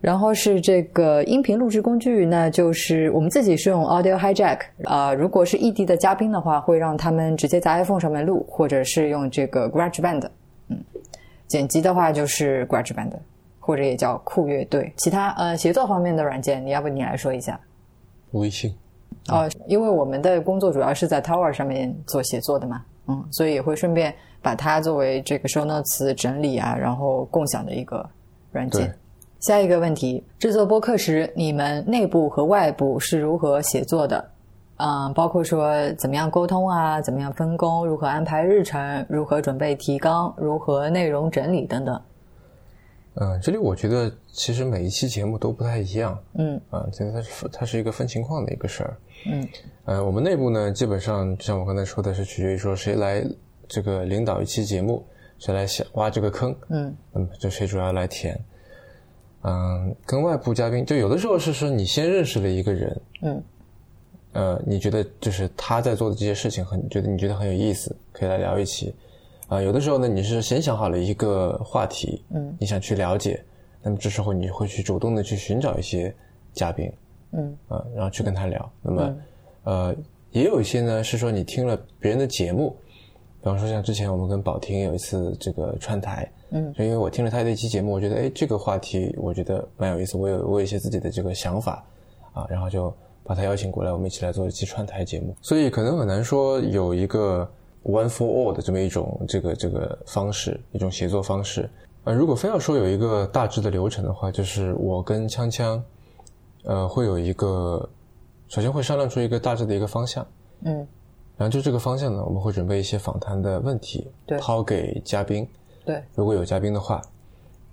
然后是这个音频录制工具，那就是我们自己是用 Audio Hijack 啊、如果是异地的嘉宾的话，会让他们直接在 iPhone 上面录，或者是用这个 GarageBand。嗯，剪辑的话就是 GarageBand，或者也叫酷乐队。其他呃协作方面的软件，你要不你来说一下？微信。哦，因为我们的工作主要是在 Tower 上面做写作的嘛，嗯，所以也会顺便把它作为这个收纳词整理啊，然后共享的一个软件。下一个问题，制作播客时，你们内部和外部是如何协作的？嗯，包括说怎么样沟通啊，怎么样分工，如何安排日程，如何准备提纲，如何内容整理等等。嗯，这里我觉得其实每一期节目都不太一样。嗯，啊，这个它是它是一个分情况的一个事儿。嗯，呃，我们内部呢，基本上像我刚才说的是取决于说谁来这个领导一期节目，谁来想挖这个坑。嗯，那么就谁主要来填。嗯，跟外部嘉宾就有的时候是说你先认识了一个人。嗯。呃，你觉得就是他在做的这些事情很觉得你觉得很有意思，可以来聊一期。啊，有的时候呢，你是先想好了一个话题，嗯，你想去了解，那么这时候你会去主动的去寻找一些嘉宾，嗯，啊，然后去跟他聊。那么，呃，也有一些呢是说你听了别人的节目，比方说像之前我们跟宝婷有一次这个串台，嗯，就因为我听了他的一期节目，我觉得哎这个话题我觉得蛮有意思，我有我有一些自己的这个想法，啊，然后就。把他邀请过来，我们一起来做一期串台节目。所以可能很难说有一个 one for all 的这么一种这个这个方式，一种协作方式。呃，如果非要说有一个大致的流程的话，就是我跟锵锵，呃，会有一个，首先会商量出一个大致的一个方向，嗯，然后就这个方向呢，我们会准备一些访谈的问题，对，抛给嘉宾，对，如果有嘉宾的话。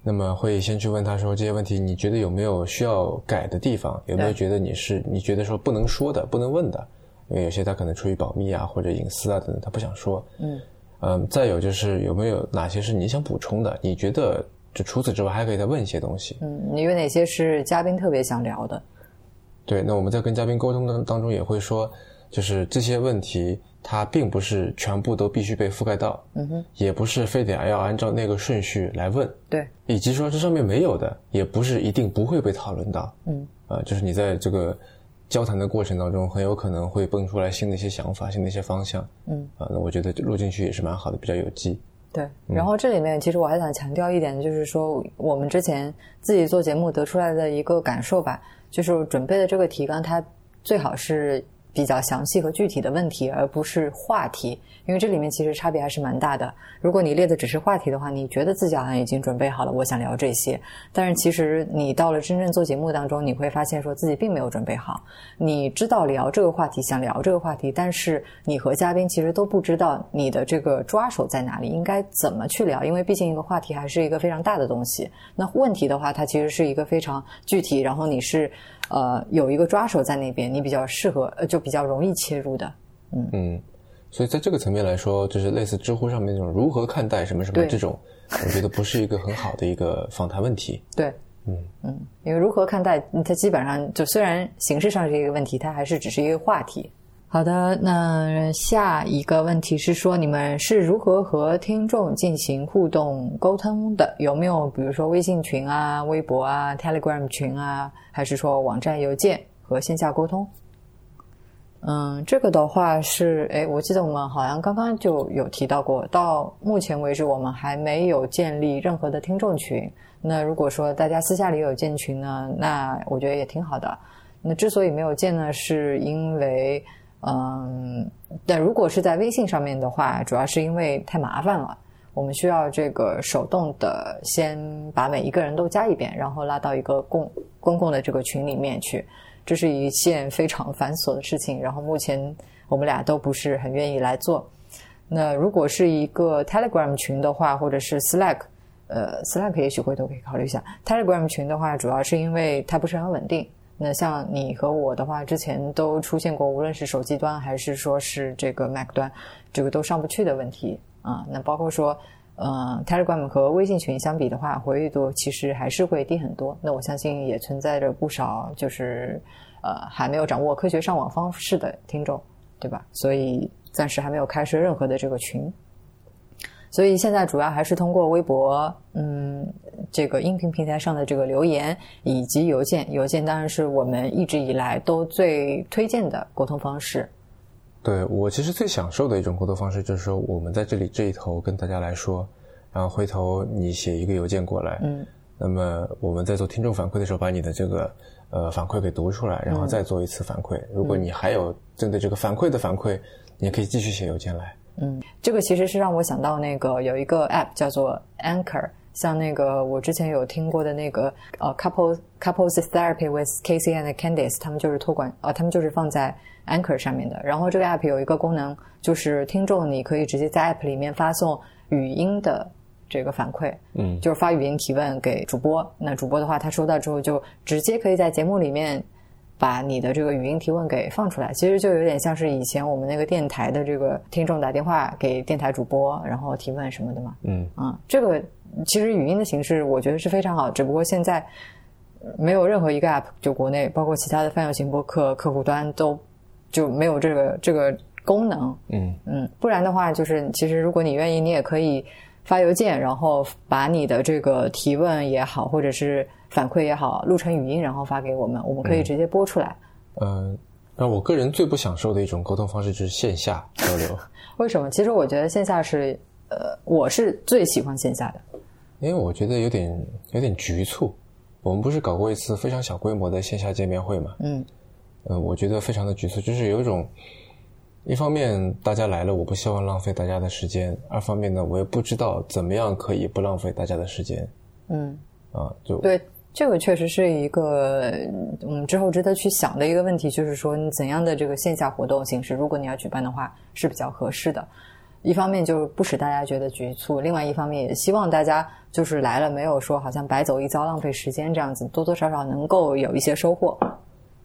那么会先去问他说这些问题，你觉得有没有需要改的地方？有没有觉得你是你觉得说不能说的、不能问的？因为有些他可能出于保密啊或者隐私啊等等，他不想说。嗯嗯，再有就是有没有哪些是你想补充的？你觉得就除此之外还可以再问一些东西？嗯，你有哪些是嘉宾特别想聊的？对，那我们在跟嘉宾沟通的当中也会说，就是这些问题。它并不是全部都必须被覆盖到，嗯哼，也不是非得要按照那个顺序来问，对，以及说这上面没有的，也不是一定不会被讨论到，嗯，啊，就是你在这个交谈的过程当中，很有可能会蹦出来新的一些想法、新的一些方向，嗯，啊，那我觉得录进去也是蛮好的，比较有机。对，然后这里面其实我还想强调一点，就是说我们之前自己做节目得出来的一个感受吧，就是准备的这个提纲，它最好是。比较详细和具体的问题，而不是话题，因为这里面其实差别还是蛮大的。如果你列的只是话题的话，你觉得自己好像已经准备好了，我想聊这些，但是其实你到了真正做节目当中，你会发现说自己并没有准备好。你知道聊这个话题，想聊这个话题，但是你和嘉宾其实都不知道你的这个抓手在哪里，应该怎么去聊，因为毕竟一个话题还是一个非常大的东西。那问题的话，它其实是一个非常具体，然后你是。呃，有一个抓手在那边，你比较适合，呃，就比较容易切入的，嗯。嗯，所以在这个层面来说，就是类似知乎上面那种如何看待什么什么这种，我觉得不是一个很好的一个访谈问题。对，嗯。嗯，因为如何看待，它基本上就虽然形式上是一个问题，它还是只是一个话题。好的，那下一个问题是说，你们是如何和听众进行互动沟通的？有没有比如说微信群啊、微博啊、Telegram 群啊，还是说网站、邮件和线下沟通？嗯，这个的话是，哎，我记得我们好像刚刚就有提到过，到目前为止我们还没有建立任何的听众群。那如果说大家私下里有建群呢，那我觉得也挺好的。那之所以没有建呢，是因为。嗯，但如果是在微信上面的话，主要是因为太麻烦了，我们需要这个手动的先把每一个人都加一遍，然后拉到一个公公共的这个群里面去，这是一件非常繁琐的事情。然后目前我们俩都不是很愿意来做。那如果是一个 Telegram 群的话，或者是 Slack，呃，Slack 也许回头可以考虑一下。Telegram 群的话，主要是因为它不是很稳定。那像你和我的话，之前都出现过，无论是手机端还是说是这个 Mac 端，这个都上不去的问题啊。那包括说，呃，Telegram 和微信群相比的话，活跃度其实还是会低很多。那我相信也存在着不少就是呃还没有掌握科学上网方式的听众，对吧？所以暂时还没有开设任何的这个群。所以现在主要还是通过微博，嗯，这个音频平台上的这个留言以及邮件。邮件当然是我们一直以来都最推荐的沟通方式。对我其实最享受的一种沟通方式，就是说我们在这里这一头跟大家来说，然然后回头你写一个邮件过来，嗯，那么我们在做听众反馈的时候，把你的这个呃反馈给读出来，然后再做一次反馈。如果你还有针对这个反馈的反馈，你也可以继续写邮件来。嗯，这个其实是让我想到那个有一个 app 叫做 Anchor，像那个我之前有听过的那个呃 couple couples therapy with Casey and Candice，他们就是托管呃他们就是放在 Anchor 上面的。然后这个 app 有一个功能，就是听众你可以直接在 app 里面发送语音的这个反馈，嗯就是发语音提问给主播。那主播的话，他收到之后就直接可以在节目里面把你的这个语音提问给放出来。其实就有点像是以前我们那个电台的这个听众打电话给电台主播，然后提问什么的嘛。嗯啊、这个其实语音的形式我觉得是非常好，只不过现在呃没有任何一个 app，就国内包括其他的泛用型播客客户端都就没有这个这个功能。嗯嗯，不然的话，就是其实如果你愿意，你也可以发邮件，然后把你的这个提问也好，或者是反馈也好，录成语音，然后发给我们，我们可以直接播出来。嗯，那我个人最不享受的一种沟通方式就是线下交流，为什么？其实我觉得线下是，呃，我是最喜欢线下的。因为我觉得有点有点局促。我们不是搞过一次非常小规模的线下见面会嘛？嗯呃，我觉得非常的局促，就是有一种，一方面大家来了，我不希望浪费大家的时间；二方面呢，我也不知道怎么样可以不浪费大家的时间嗯，啊。就对，这个确实是一个嗯之后值得去想的一个问题，就是说你怎样的这个线下活动形式，如果你要举办的话，是比较合适的。一方面就是不使大家觉得局促，另外一方面也希望大家就是来了没有说好像白走一遭、浪费时间这样子，多多少少能够有一些收获。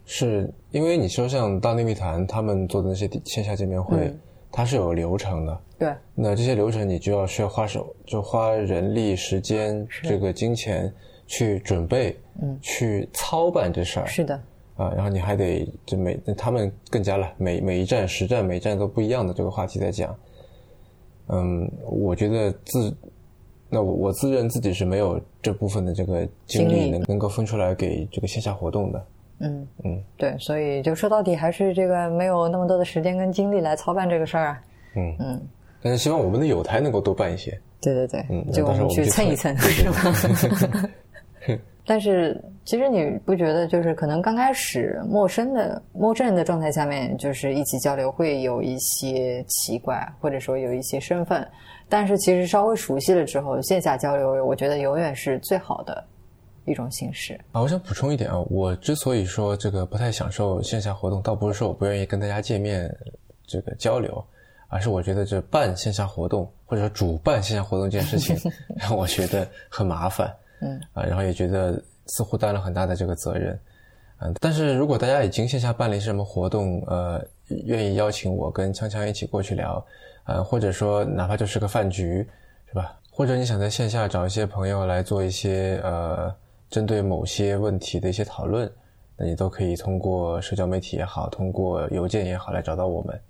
是因为你说像大内密谈他们做的那些线下见面会，嗯它是有流程的。对，那这些流程你就要需要花手，就花人力、时间、这个金钱去准备，嗯，去操办这事儿。是的，啊，然后你还得就每他们更加了，每每一站实战每一站都不一样的这个话题在讲。嗯，我觉得自那我我自认自己是没有这部分的这个精力能能够分出来给这个线下活动的。嗯嗯，对，所以就说到底还是这个没有那么多的时间跟精力来操办这个事儿啊。嗯嗯，但是希望我们的有台能够多办一些。对对对，嗯就我们去蹭一蹭，是吧？但是其实你不觉得，就是可能刚开始陌生的陌生人的状态下面，就是一起交流会有一些奇怪，或者说有一些身份。但是其实稍微熟悉了之后，线下交流，我觉得永远是最好的一种形式。啊，我想补充一点啊，我之所以说这个不太享受线下活动，倒不是说我不愿意跟大家见面这个交流，而是我觉得这办线下活动或者说主办线下活动这件事情，让我觉得很麻烦，嗯啊，然后也觉得似乎担了很大的这个责任，嗯，但是如果大家已经线下办了一些什么活动，呃，愿意邀请我跟锵锵一起过去聊，呃，或者说哪怕就是个饭局，是吧？或者你想在线下找一些朋友来做一些呃针对某些问题的一些讨论，那你都可以通过社交媒体也好，通过邮件也好来找到我们。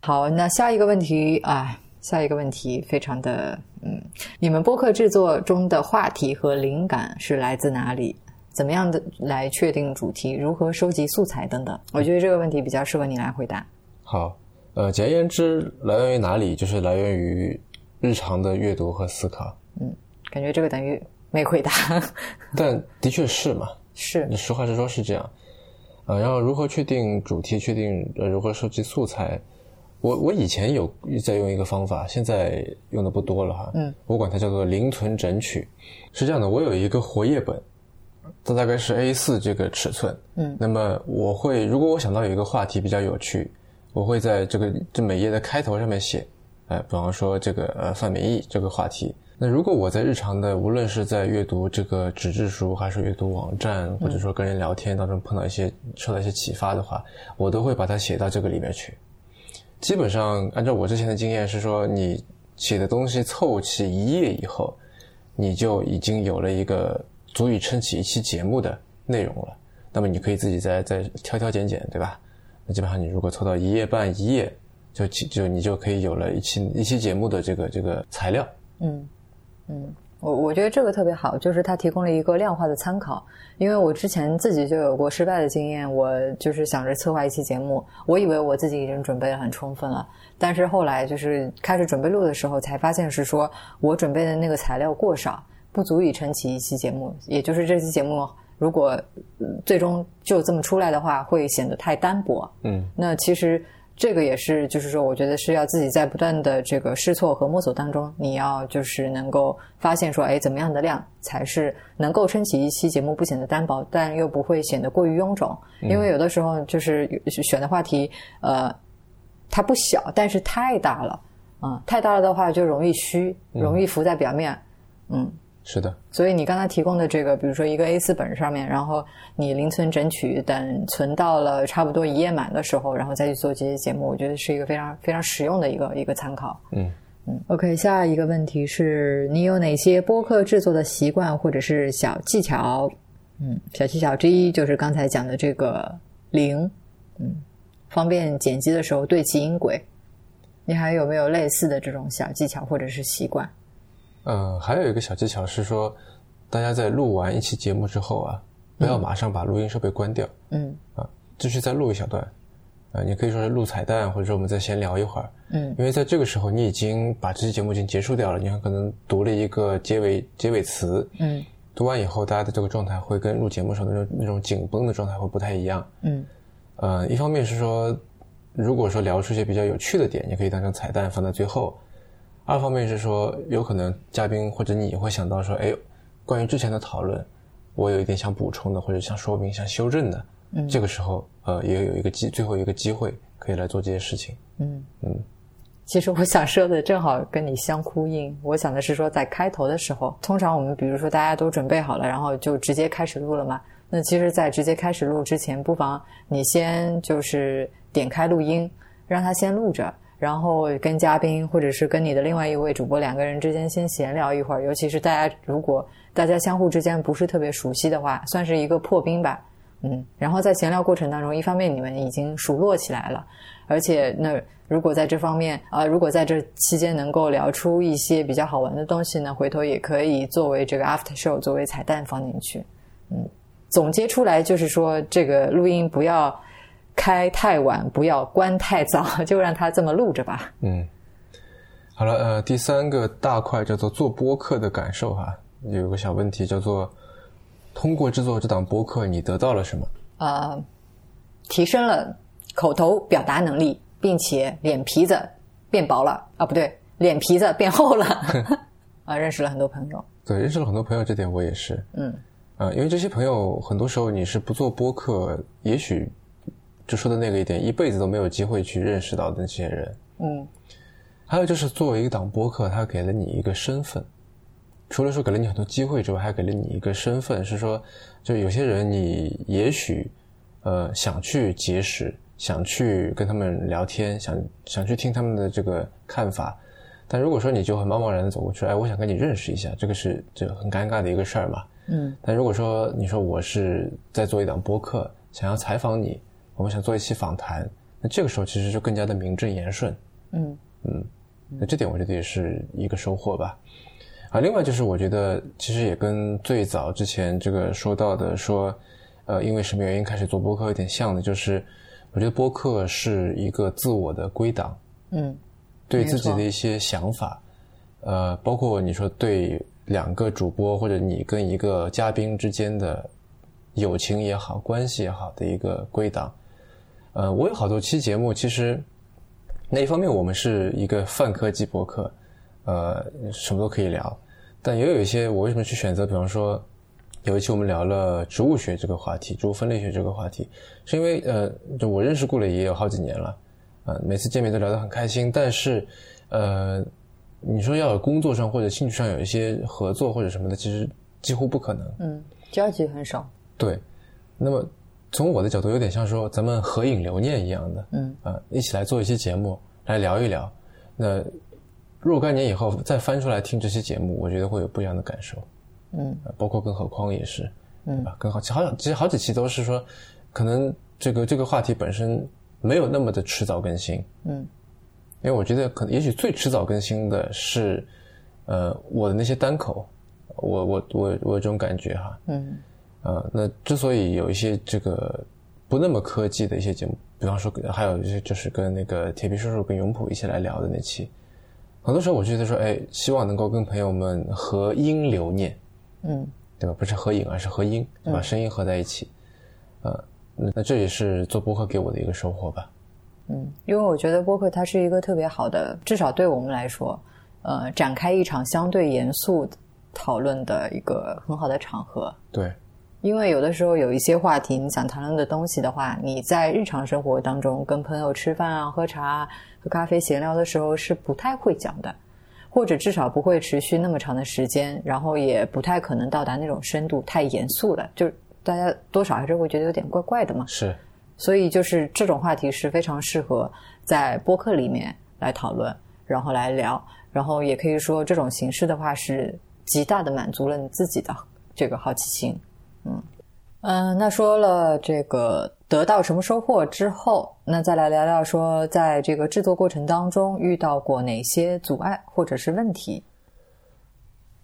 好，那下一个问题啊，下一个问题非常的嗯，你们播客制作中的话题和灵感是来自哪里？怎么样的来确定主题？如何收集素材等等？我觉得这个问题比较适合你来回答。好，呃，简而言之，来源于哪里？就是来源于日常的阅读和思考。嗯感觉这个等于没回答。但的确是嘛，是，实话实说是这样。呃，然后如何确定主题？确定呃如何收集素材？我我以前有在用一个方法，现在用的不多了哈。嗯，我管它叫做零存整取。是这样的，我有一个活页本，它大概是 A 四这个尺寸。嗯，那么我会，如果我想到有一个话题比较有趣，我会在这个这每页的开头上面写，哎，比方说这个呃范美意这个话题。那如果我在日常的，无论是在阅读这个纸质书，还是阅读网站，或者说跟人聊天当中碰到一些受到一些启发的话，我都会把它写到这个里面去。基本上按照我之前的经验是说，你写的东西凑齐一页以后，你就已经有了一个足以撑起一期节目的内容了。那么你可以自己再再挑挑拣拣，对吧？那基本上你如果凑到一页半一页，就就你就可以有了一期一期节目的这个这个材料。嗯嗯，我我觉得这个特别好，就是它提供了一个量化的参考。因为我之前自己就有过失败的经验，我就是想着策划一期节目，我以为我自己已经准备的很充分了，但是后来就是开始准备录的时候，才发现是说我准备的那个材料过少，不足以撑起一期节目。也就是这期节目如果最终就这么出来的话，会显得太单薄。嗯，那其实。这个也是，就是说，我觉得是要自己在不断的这个试错和摸索当中，你要就是能够发现说，哎，怎么样的量才是能够撑起一期节目不显得单薄，但又不会显得过于臃肿。因为有的时候就是选的话题，呃，它不小，但是太大了，嗯，太大了的话就容易虚，容易浮在表面，嗯。是的，所以你刚才提供的这个，比如说一个 A 四本上面，然后你零存整取，等存到了差不多一页满的时候，然后再去做这些节目，我觉得是一个非常非常实用的一个一个参考。嗯嗯。OK，下一个问题是你有哪些播客制作的习惯或者是小技巧？嗯，小技巧之一就是刚才讲的这个零，嗯，方便剪辑的时候对齐音轨。你还有没有类似的这种小技巧或者是习惯？呃，还有一个小技巧是说，大家在录完一期节目之后啊，不要马上把录音设备关掉。嗯。啊，继续再录一小段。啊，你可以说是录彩蛋，或者说我们再闲聊一会儿。嗯。因为在这个时候，你已经把这期节目已经结束掉了，你很可能读了一个结尾结尾词。嗯。读完以后，大家的这个状态会跟录节目时候那种那种紧绷的状态会不太一样。嗯。呃，一方面是说，如果说聊出一些比较有趣的点，你可以当成彩蛋放在最后。二方面是说，有可能嘉宾或者你会想到说，哎，关于之前的讨论，我有一点想补充的，或者想说明、想修正的。嗯，这个时候，呃，也有一个机，最后一个机会可以来做这些事情。嗯嗯，其实我想说的正好跟你相呼应。我想的是说，在开头的时候，通常我们比如说大家都准备好了，然后就直接开始录了嘛。那其实，在直接开始录之前，不妨你先就是点开录音，让它先录着。然后跟嘉宾或者是跟你的另外一位主播两个人之间先闲聊一会儿，尤其是大家如果大家相互之间不是特别熟悉的话，算是一个破冰吧，嗯。然后在闲聊过程当中，一方面你们已经熟络起来了，而且那如果在这方面啊，如果在这期间能够聊出一些比较好玩的东西呢，回头也可以作为这个 after show 作为彩蛋放进去，嗯。总结出来就是说，这个录音不要。开太晚，不要关太早，就让它这么录着吧。嗯，好了，呃，第三个大块叫做做播客的感受哈，有个小问题叫做，通过制作这档播客，你得到了什么？呃，提升了口头表达能力，并且脸皮子变薄了啊，不对，脸皮子变厚了 啊，认识了很多朋友。对，认识了很多朋友，这点我也是。嗯，啊，因为这些朋友很多时候你是不做播客，也许。就说的那个一点，一辈子都没有机会去认识到的那些人。嗯，还有就是作为一档播客，它给了你一个身份，除了说给了你很多机会之外，还给了你一个身份，是说，就有些人你也许呃想去结识，想去跟他们聊天，想想去听他们的这个看法，但如果说你就很贸贸然的走过去，哎，我想跟你认识一下，这个是就很尴尬的一个事儿嘛。嗯，但如果说你说我是在做一档播客，想要采访你。我们想做一期访谈，那这个时候其实就更加的名正言顺。嗯嗯，那这点我觉得也是一个收获吧。啊，另外就是我觉得其实也跟最早之前这个说到的说，呃，因为什么原因开始做播客有点像的，就是我觉得播客是一个自我的归档。嗯，对自己的一些想法，呃，包括你说对两个主播或者你跟一个嘉宾之间的友情也好，关系也好的一个归档。呃，我有好多期节目，其实那一方面我们是一个泛科技博客，呃，什么都可以聊，但也有一些我为什么去选择，比方说有一期我们聊了植物学这个话题，植物分类学这个话题，是因为呃，就我认识顾磊也有好几年了，呃，每次见面都聊得很开心，但是呃，你说要有工作上或者兴趣上有一些合作或者什么的，其实几乎不可能，嗯，交集很少，对，那么。从我的角度，有点像说咱们合影留念一样的，嗯啊，一起来做一期节目，来聊一聊。那若干年以后再翻出来听这期节目，我觉得会有不一样的感受，嗯，包括更何况也是，对吧？更好，其好，其实好几期都是说，可能这个这个话题本身没有那么的迟早更新，嗯，因为我觉得可能也许最迟早更新的是，呃，我的那些单口，我我我我有这种感觉哈。嗯呃，那之所以有一些这个不那么科技的一些节目，比方说还有就是就是跟那个铁皮叔叔跟永普一起来聊的那期，很多时候我觉得说，哎，希望能够跟朋友们合音留念，嗯对吧？不是合影，而是合音，把声音合在一起。呃，那那这也是做播客给我的一个收获吧。嗯，因为我觉得播客它是一个特别好的，至少对我们来说，呃，展开一场相对严肃讨论的一个很好的场合。对，因为有的时候有一些话题，你想谈论的东西的话，你在日常生活当中跟朋友吃饭啊、喝茶啊、喝咖啡闲聊的时候是不太会讲的，或者至少不会持续那么长的时间，然后也不太可能到达那种深度，太严肃了，就大家多少还是会觉得有点怪怪的嘛。是，所以就是这种话题是非常适合在播客里面来讨论，然后来聊，然后也可以说这种形式的话是极大的满足了你自己的这个好奇心。嗯嗯，那说了这个得到什么收获之后，那再来聊聊说在这个制作过程当中遇到过哪些阻碍或者是问题。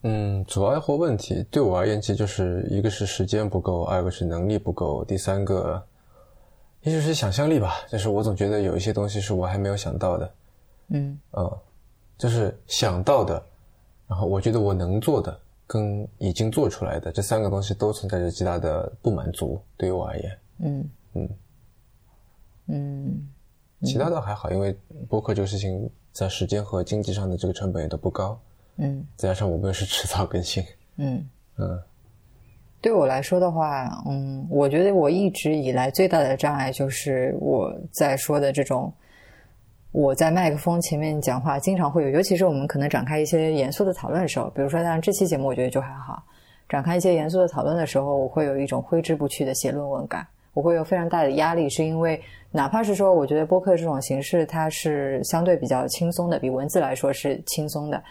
嗯，阻碍或问题对我而言，其实就是一个是时间不够，二个是能力不够，第三个也许是想象力吧。就是我总觉得有一些东西是我还没有想到的，嗯嗯，就是想到的，然后我觉得我能做的，跟已经做出来的这三个东西都存在着极大的不满足。对于我而言，嗯。嗯。嗯。其他倒还好，因为播客这个事情在时间和经济上的这个成本也都不高，嗯。再加上我们又是迟早更新，嗯。嗯。对我来说的话，嗯，我觉得我一直以来最大的障碍就是我在说的这种，我在麦克风前面讲话经常会有，尤其是我们可能展开一些严肃的讨论的时候，比如说像这期节目，我觉得就还好，展开一些严肃的讨论的时候，我会有一种挥之不去的写论文感，我会有非常大的压力，是因为哪怕是说，我觉得播客这种形式它是相对比较轻松的，比文字来说是轻松的。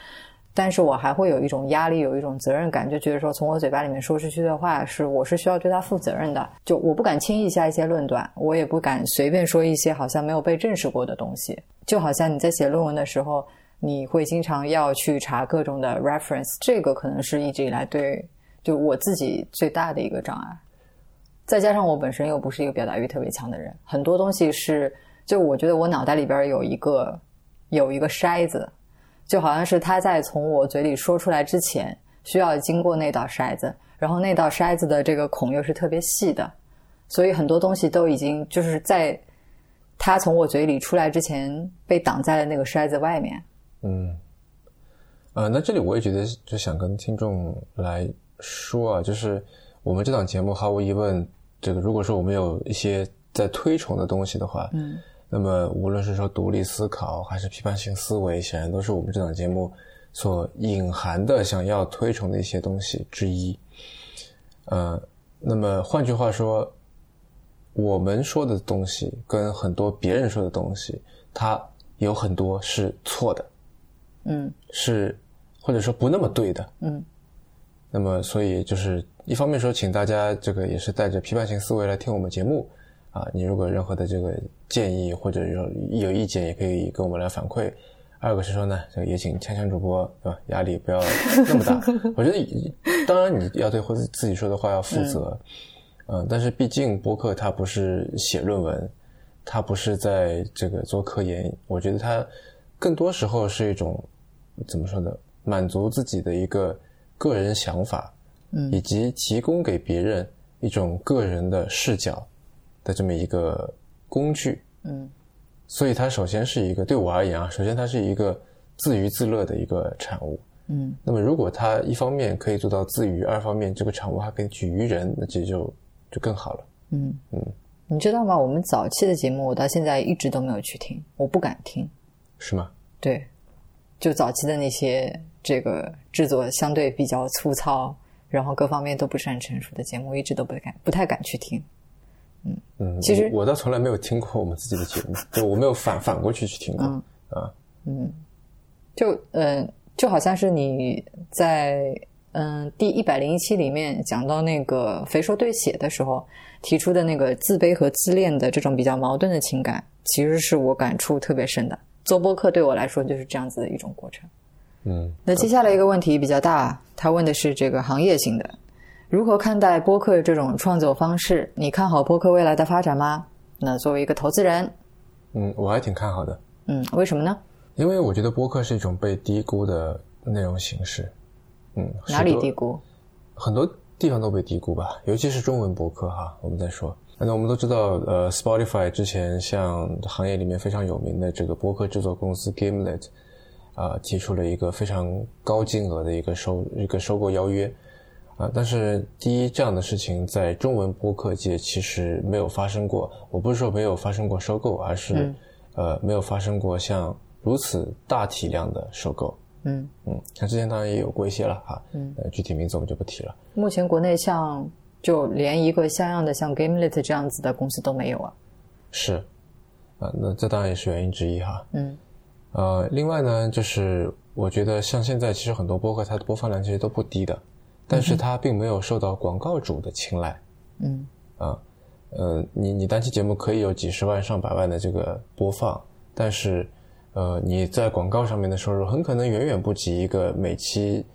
但是我还会有一种压力，有一种责任感，就觉得说从我嘴巴里面说出去的话是我是需要对它负责任的，就我不敢轻易下一些论断，我也不敢随便说一些好像没有被证实过的东西，就好像你在写论文的时候，你会经常要去查各种的 reference，这个可能是一直以来对就我自己最大的一个障碍。再加上我本身又不是一个表达欲特别强的人，很多东西是就我觉得我脑袋里边有一个有一个筛子。就好像是他在从我嘴里说出来之前，需要经过那道筛子，然后那道筛子的这个孔又是特别细的，所以很多东西都已经就是在他从我嘴里出来之前被挡在了那个筛子外面。嗯，呃，那这里我也觉得就想跟听众来说啊，就是我们这档节目毫无疑问，这个如果说我们有一些在推崇的东西的话，嗯。那么，无论是说独立思考还是批判性思维，显然都是我们这档节目所隐含的想要推崇的一些东西之一。呃，那么换句话说，我们说的东西跟很多别人说的东西，它有很多是错的，嗯，是或者说不那么对的，嗯。那么，所以就是一方面说，请大家这个也是带着批判性思维来听我们节目。啊，你如果有任何的这个建议或者有有意见，也可以跟我们来反馈。二个是说呢，这个也请锵锵主播对吧，压力不要那么大。我觉得，当然你要对自自己说的话要负责，嗯，但是毕竟播客它不是写论文，它不是在这个做科研，我觉得它更多时候是一种怎么说呢，满足自己的一个个人想法，嗯，以及提供给别人一种个人的视角。的这么一个工具，嗯，所以它首先是一个对我而言啊，首先它是一个自娱自乐的一个产物，嗯。那么如果它一方面可以做到自娱，二方面这个产物还可以取于人，那这就就更好了。嗯嗯，你知道吗？我们早期的节目，我到现在一直都没有去听，我不敢听。是吗？对，就早期的那些这个制作相对比较粗糙，然后各方面都不是很成熟的节目，一直都不敢不太敢去听。嗯嗯，其实我倒从来没有听过我们自己的节目，就我没有反反过去去听过、嗯啊。嗯，就嗯、呃，就好像是你在嗯第一百零一期里面讲到那个肥瘦对写的时候提出的那个自卑和自恋的这种比较矛盾的情感，其实是我感触特别深的。做播客对我来说就是这样子的一种过程。嗯，那接下来一个问题比较大，他问的是这个行业性的，如何看待播客这种创作方式？你看好播客未来的发展吗？那作为一个投资人，嗯，我还挺看好的，嗯，为什么呢？因为我觉得播客是一种被低估的内容形式。嗯，哪里低估？很多地方都被低估吧，尤其是中文博客哈。我们在说，那我们都知道，呃，Spotify 之前向行业里面非常有名的这个博客制作公司 Gimlet 啊、提出了一个非常高金额的一个收一个收购邀约啊、但是第一，这样的事情在中文播客界其实没有发生过。我不是说没有发生过收购，而是、呃没有发生过像如此大体量的收购。嗯，嗯，像之前当然也有过一些了哈，嗯，呃，具体名字我们就不提了。目前国内像就连一个像样的像 Gamelit 这样子的公司都没有啊。是，啊、那这当然也是原因之一哈。嗯，呃，另外呢，就是我觉得像现在其实很多播客它的播放量其实都不低的，但是它并没有受到广告主的青睐。嗯，啊，呃，你你单期节目可以有几十万上百万的这个播放，但是呃你在广告上面的收入很可能远远不及一个每期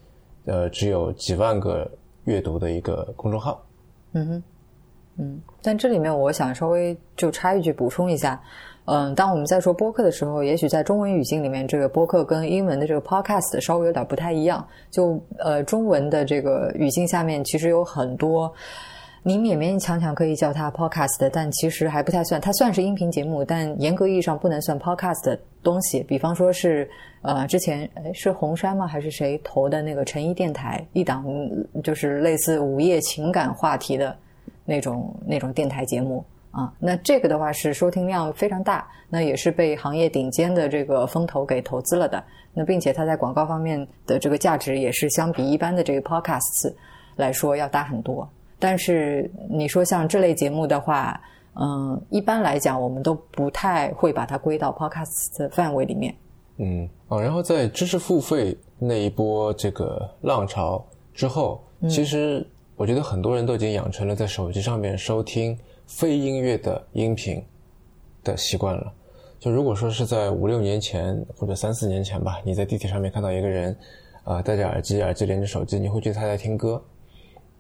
呃只有几万个阅读的一个公众号。嗯哼，嗯但这里面我想稍微就插一句补充一下，嗯，当我们在说播客的时候，也许在中文语境里面，这个播客跟英文的这个 podcast 稍微有点不太一样。就呃，中文的这个语境下面，其实有很多。你勉勉强强可以叫它 podcast，但其实还不太算，它算是音频节目，但严格意义上不能算 podcast 的东西。比方说是呃，之前诶是红杉吗？还是谁投的那个陈一电台一档，就是类似午夜情感话题的那种那种电台节目啊。那这个的话是收听量非常大，那也是被行业顶尖的这个风投给投资了的。那并且它在广告方面的这个价值也是相比一般的这个 podcasts 来说要大很多。但是你说像这类节目的话，嗯，一般来讲我们都不太会把它归到 podcast 的范围里面。嗯啊，然后在知识付费那一波这个浪潮之后，其实我觉得很多人都已经养成了在手机上面收听非音乐的音频的习惯了。就如果说是在五六年前或者三四年前吧，你在地铁上面看到一个人，啊、戴着耳机，耳机连着手机，你会觉得他在听歌，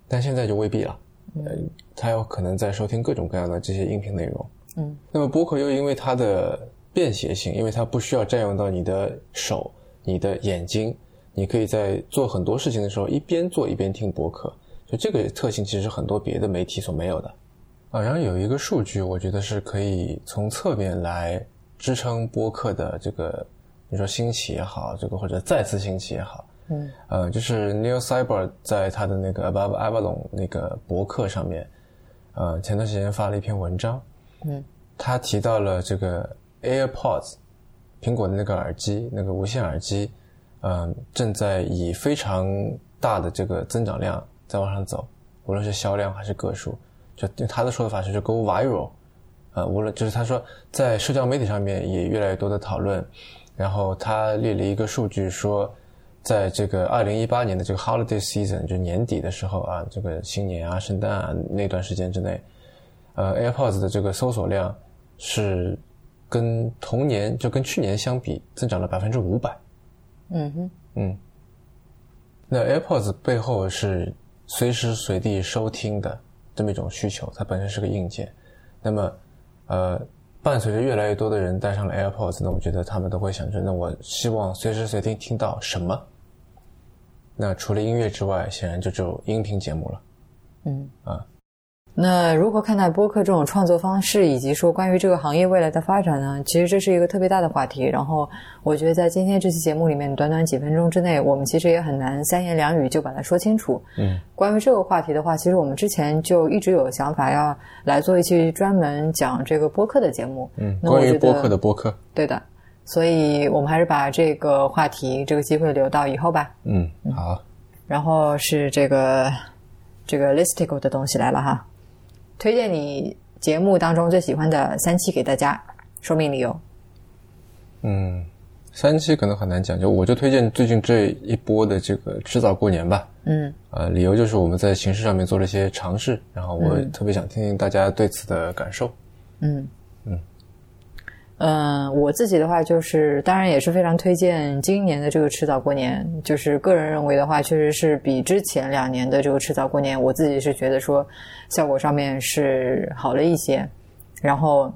但现在就未必了。呃，他有可能在收听各种各样的这些音频内容。嗯，那么播客又因为它的便携性，因为它不需要占用到你的手、你的眼睛，你可以在做很多事情的时候一边做一边听播客。就这个特性，其实很多别的媒体所没有的。啊，然后有一个数据，我觉得是可以从侧面来支撑播客的这个，你说兴起也好，这个或者再次兴起也好，嗯，呃，就是 Neil Cyber 在他的那个 Above Avalon 那个博客上面，呃，前段时间发了一篇文章，嗯，他提到了这个 AirPods，苹果的那个耳机，那个无线耳机，嗯、正在以非常大的这个增长量在往上走，无论是销量还是个数，就他的说法是就 go viral，呃，无论就是他说在社交媒体上面也越来越多的讨论，然后他列了一个数据说，在这个二零一八年的这个 holiday season，就年底的时候啊，这个新年啊、圣诞啊那段时间之内，呃，AirPods 的这个搜索量是跟同年就跟去年相比增长了百分之五百。嗯哼，嗯，那 AirPods 背后是随时随地收听的这么一种需求，它本身是个硬件。那么，呃，伴随着越来越多的人戴上了 AirPods，那我觉得他们都会想着，那我希望随时随地听到什么？那除了音乐之外，显然就只有音频节目了。嗯啊，那如何看待播客这种创作方式，以及说关于这个行业未来的发展呢？其实这是一个特别大的话题。然后我觉得在今天这期节目里面，短短几分钟之内，我们其实也很难三言两语就把它说清楚。嗯，关于这个话题的话，其实我们之前就一直有想法要来做一期专门讲这个播客的节目。嗯，关于播客的播客，对的，所以我们还是把这个话题、这个机会留到以后吧。嗯，好，然后是这个这个 listicle 的东西来了哈，推荐你节目当中最喜欢的三期给大家，说明理由。嗯，三期可能很难讲，就我就推荐最近这一波的这个迟早过年吧。嗯呃，理由就是我们在形式上面做了一些尝试，然后我特别想听听大家对此的感受。嗯嗯。嗯，我自己的话就是，当然也是非常推荐今年的这个迟早过年。就是个人认为的话，确实是比之前两年的这个迟早过年，我自己是觉得说效果上面是好了一些。然后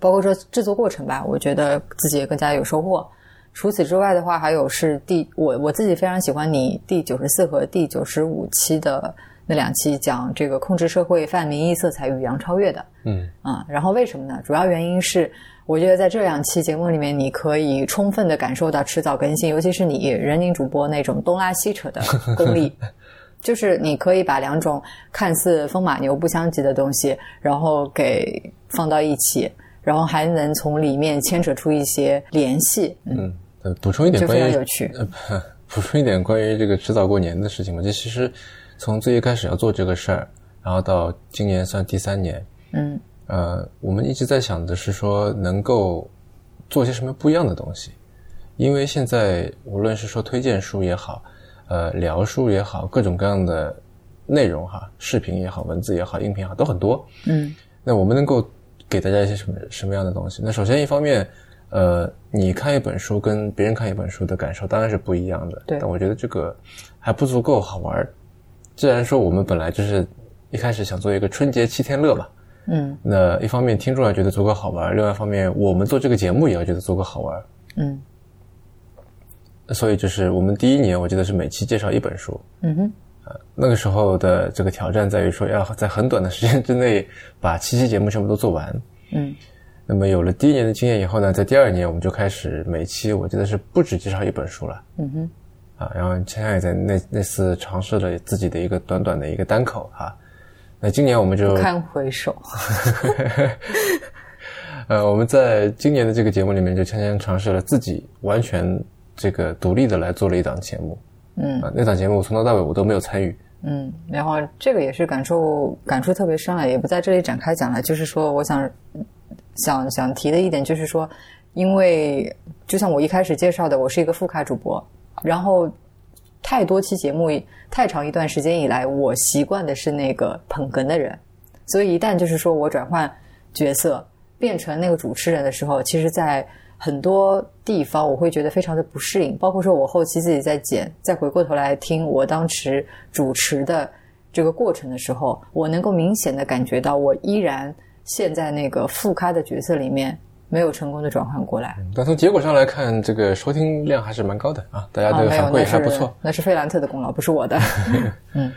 包括说制作过程吧，我觉得自己也更加有收获。除此之外的话，还有是第我我自己非常喜欢你第九十四和第九十五期的那两期讲这个控制社会泛民意色彩与杨超越的。嗯啊、然后为什么呢？主要原因是，我觉得在这两期节目里面，你可以充分的感受到迟早更新，尤其是你人民主播那种东拉西扯的功力，就是你可以把两种看似风马牛不相及的东西，然后给放到一起，然后还能从里面牵扯出一些联系，嗯，补充一点就关于非常有趣。呃，补充一点关于这个迟早过年的事情吧。这其实从最一开始要做这个事儿，然后到今年算第三年，嗯呃，我们一直在想的是说能够做些什么不一样的东西，因为现在无论是说推荐书也好，呃，聊书也好，各种各样的内容哈，视频也好，文字也好，音频也好，都很多。嗯那我们能够给大家一些什么什么样的东西？那首先一方面，呃，你看一本书跟别人看一本书的感受当然是不一样的。对但我觉得这个还不足够好玩儿。既然说我们本来就是一开始想做一个春节七天乐嘛，嗯那一方面听众要觉得足够好玩，另外一方面我们做这个节目也要觉得足够好玩。嗯所以就是我们第一年，我记得是每期介绍一本书。嗯哼，那个时候的这个挑战在于说，要在很短的时间之内把七期节目全部都做完。嗯那么有了第一年的经验以后呢，在第二年我们就开始每期我记得是不止介绍一本书了嗯哼，啊，然后锵锵也在那那次尝试了自己的一个短短的一个单口哈、那今年我们就堪回首。呃我们在今年的这个节目里面就锵锵尝试了自己完全这个独立的来做了一档节目嗯啊，那档节目我从头到尾我都没有参与，嗯，然后这个也是感受感触特别深了，也不在这里展开讲了。就是说，我想想想提的一点就是说，因为就像我一开始介绍的，我是一个副咖主播，然后太多期节目太长一段时间以来，我习惯的是那个捧哏的人，所以一旦就是说我转换角色变成那个主持人的时候，其实，在很多地方我会觉得非常的不适应，包括说我后期自己在剪，再回过头来听我当时主持的这个过程的时候，我能够明显的感觉到，我依然陷在那个副咖的角色里面，没有成功的转换过来。但从结果上来看，这个收听量还是蛮高的啊，大家的反馈还不错。那是费兰特的功劳，不是我的。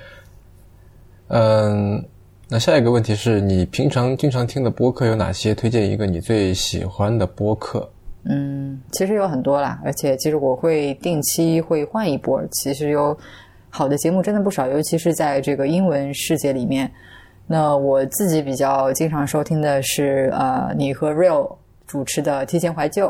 嗯，那下一个问题是你平常经常听的播客有哪些？推荐一个你最喜欢的播客。嗯，其实有很多啦，而且其实我会定期会换一波。其实有好的节目真的不少，尤其是在这个英文世界里面。那我自己比较经常收听的是呃，你和 Real 主持的《提前怀旧》，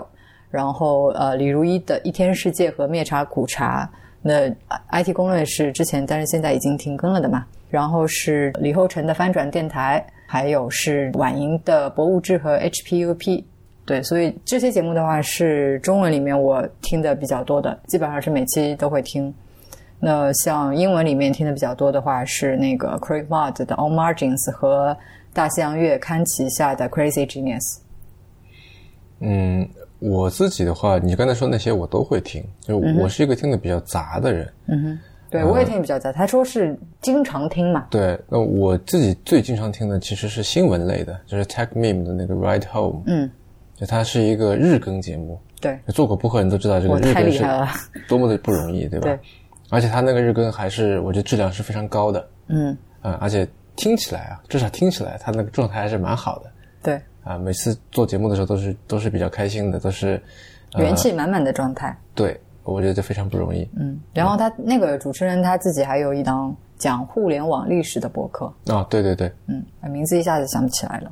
然后呃，李如一的《一天世界》和《灭茶苦茶》。那 IT 公论是之前，但是现在已经停更了的嘛。然后是李厚成的翻转电台，还有是婉莹的博物志和 HPUP。对，所以这些节目的话是中文里面我听的比较多的，基本上是每期都会听。那像英文里面听的比较多的话是那个 Craig Mod 的 On Margins 和大西洋月刊旗下的 Crazy Genius。嗯，我自己的话，你刚才说那些我都会听，就我是一个听的比较杂的人。嗯哼，对我也听的比较杂。他说是经常听嘛，对，那我自己最经常听的其实是新闻类的，就是 Tech Meme 的那个 Ride Home，嗯，就它是一个日更节目。对做过播客人都知道这个我日更是。多么的不容易，对吧？对而且他那个日更还是我觉得质量是非常高的，嗯，嗯，而且听起来啊，至少听起来他那个状态还是蛮好的对，啊。每次做节目的时候都是都是比较开心的，都是、呃、元气满满的状态。对，我觉得这非常不容易。嗯，然后他那个主持人他自己还有一档讲互联网历史的博客，啊，对对对，嗯，名字一下子想不起来了。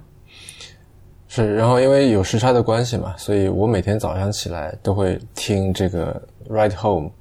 是。然后因为有时差的关系嘛，所以我每天早上起来都会听这个 Ride Home。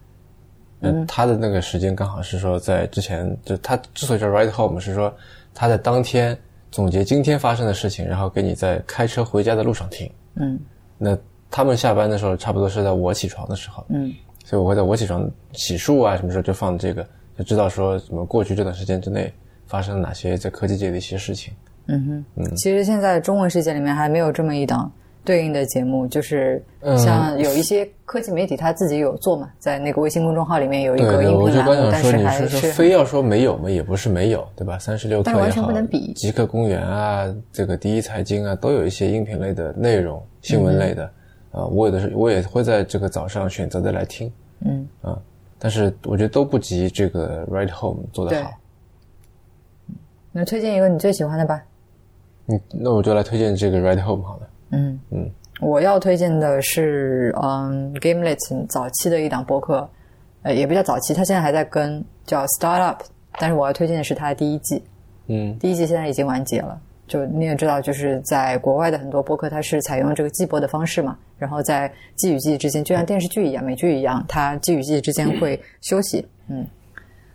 嗯，他的那个时间刚好是说在之前，就他之所以叫 Ride Home，是说他在当天总结今天发生的事情，然后给你在开车回家的路上听。嗯那他们下班的时候，差不多是在我起床的时候，嗯所以我会在我起床洗漱啊什么时候就放这个，就知道说什么过去这段时间之内发生了哪些在科技界的一些事情。嗯哼，嗯其实现在中文世界里面还没有这么一档对应的节目，就是嗯像有一些科技媒体他自己有做嘛，在那个微信公众号里面有一个音我就频栏目，但刚想说，你是还是说非要说没有嘛，也不是没有，对吧？三十六课但是完全也好，不能比极客公园啊，这个第一财经啊，都有一些音频类的内容，新闻类的。啊，我有的时候我也会在这个早上选择的来听，嗯啊，但是我觉得都不及这个 Right Home 做的好。那推荐一个你最喜欢的吧。嗯，那我就来推荐这个 Right Home 好了。嗯嗯，我要推荐的是嗯 Gamelet 早期的一档播客，呃，也不叫早期，他现在还在跟，叫 Startup，但是我要推荐的是他的第一季。嗯第一季现在已经完结了。就你也知道，就是在国外的很多播客，它是采用这个季播的方式嘛，然后在季与季之间，就像电视剧一样、美剧一样，它季与季之间会休息。嗯，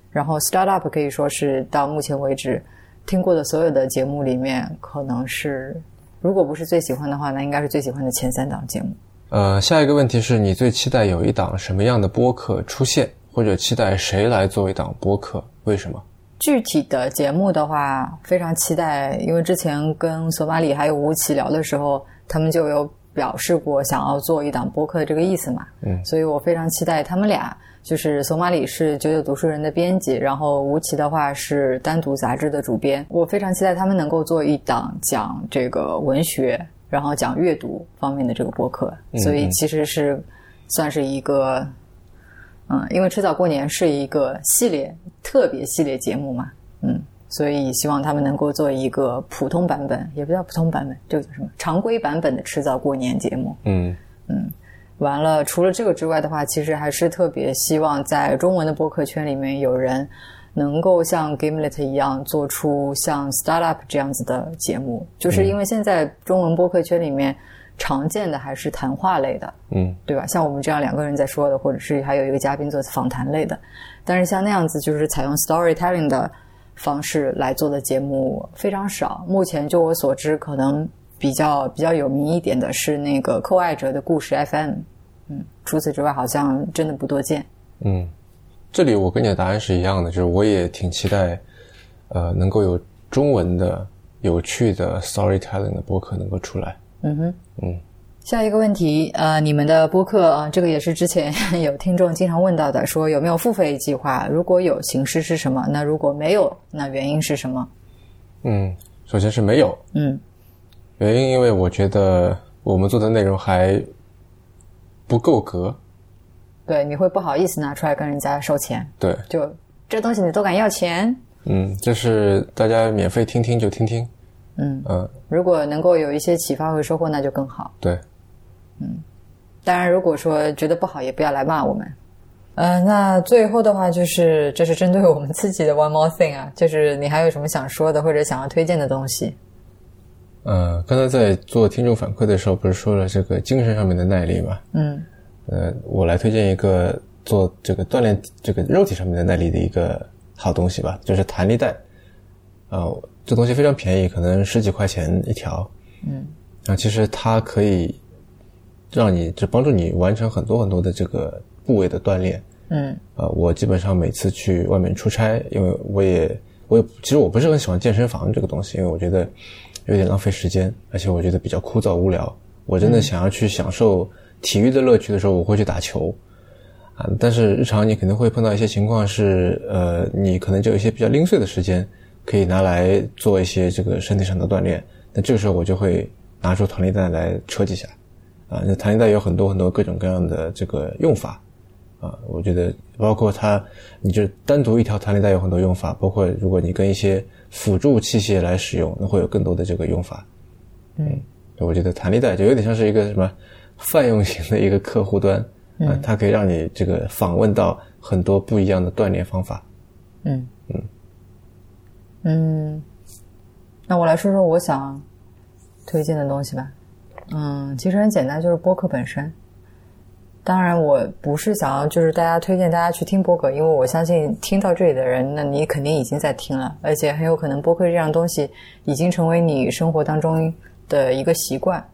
然后 Startup 可以说是到目前为止听过的所有的节目里面，可能是如果不是最喜欢的话，那应该是最喜欢的前三档节目。呃，下一个问题是你最期待有一档什么样的播客出现，或者期待谁来做一档播客？为什么？具体的节目的话，非常期待，因为之前跟索马里还有吴奇聊的时候，他们就有表示过想要做一档播客的这个意思嘛。嗯所以我非常期待他们俩，就是索马里是九九读书人的编辑，然后吴奇的话是单独杂志的主编。我非常期待他们能够做一档讲这个文学，然后讲阅读方面的这个播客。所以其实是算是一个。嗯，因为迟早过年是一个系列特别系列节目嘛，嗯，所以希望他们能够做一个普通版本，也不叫普通版本，这个叫什么常规版本的迟早过年节目。嗯完了，除了这个之外的话，其实还是特别希望在中文的播客圈里面有人能够像 Gamelet 一样做出像 Startup 这样子的节目，就是因为现在中文播客圈里面常见的还是谈话类的，嗯对吧？像我们这样两个人在说的，或者是还有一个嘉宾做访谈类的，但是像那样子就是采用 storytelling 的方式来做的节目非常少。目前就我所知，可能比较比较有名一点的是那个寇爱者的故事 FM，嗯，除此之外好像真的不多见。嗯，这里我跟你的答案是一样的，就是我也挺期待，呃，能够有中文的有趣的 storytelling 的播客能够出来。嗯哼，嗯。下一个问题，呃，你们的播客啊、这个也是之前有听众经常问到的，说有没有付费计划？如果有，形式是什么？那如果没有，那原因是什么？嗯，首先是没有嗯原因，因为我觉得我们做的内容还不够格。对，你会不好意思拿出来跟人家收钱，对，就这东西你都敢要钱？嗯，就是大家免费听听就听听。嗯，嗯，如果能够有一些启发和收获，那就更好。对，嗯当然，如果说觉得不好，也不要来骂我们。呃，那最后的话就是，这是针对我们自己的 one more thing 啊，就是你还有什么想说的或者想要推荐的东西？呃，刚才在做听众反馈的时候，不是说了这个精神上面的耐力嘛？嗯呃，我来推荐一个做这个锻炼这个肉体上面的耐力的一个好东西吧，就是弹力带。呃，这东西非常便宜，可能十几块钱一条。嗯，啊，其实它可以让你就帮助你完成很多很多的这个部位的锻炼。嗯呃，我基本上每次去外面出差，因为我也我也其实我不是很喜欢健身房这个东西，因为我觉得有点浪费时间，而且我觉得比较枯燥无聊。我真的想要去享受体育的乐趣的时候，我会去打球啊。但是日常你可能会碰到一些情况是，呃，你可能就有一些比较零碎的时间可以拿来做一些这个身体上的锻炼。那这个时候我就会拿出弹力带来扯几下啊。那弹力带有很多很多各种各样的这个用法。啊，我觉得包括它，你就单独一条弹力带有很多用法，包括如果你跟一些辅助器械来使用，那会有更多的这个用法。嗯，我觉得弹力带就有点像是一个什么泛用型的一个客户端，啊，它可以让你这个访问到很多不一样的锻炼方法。嗯嗯嗯，那我来说说我想推荐的东西吧。嗯，其实很简单，就是播客本身。当然，我不是想要就是大家推荐大家去听播客，因为我相信听到这里的人，那你肯定已经在听了，而且很有可能播客这样东西已经成为你生活当中的一个习惯。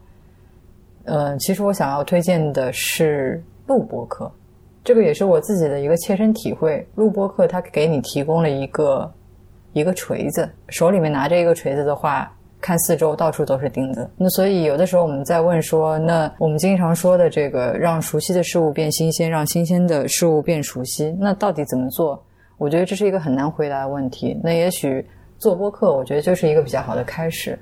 嗯，其实我想要推荐的是录播客，这个也是我自己的一个切身体会。录播课它给你提供了一个一个锤子，手里面拿着一个锤子的话，看四周到处都是钉子。那所以有的时候我们在问说，那我们经常说的这个让熟悉的事物变新鲜，让新鲜的事物变熟悉，那到底怎么做？我觉得这是一个很难回答的问题。那也许做播客，我觉得就是一个比较好的开始。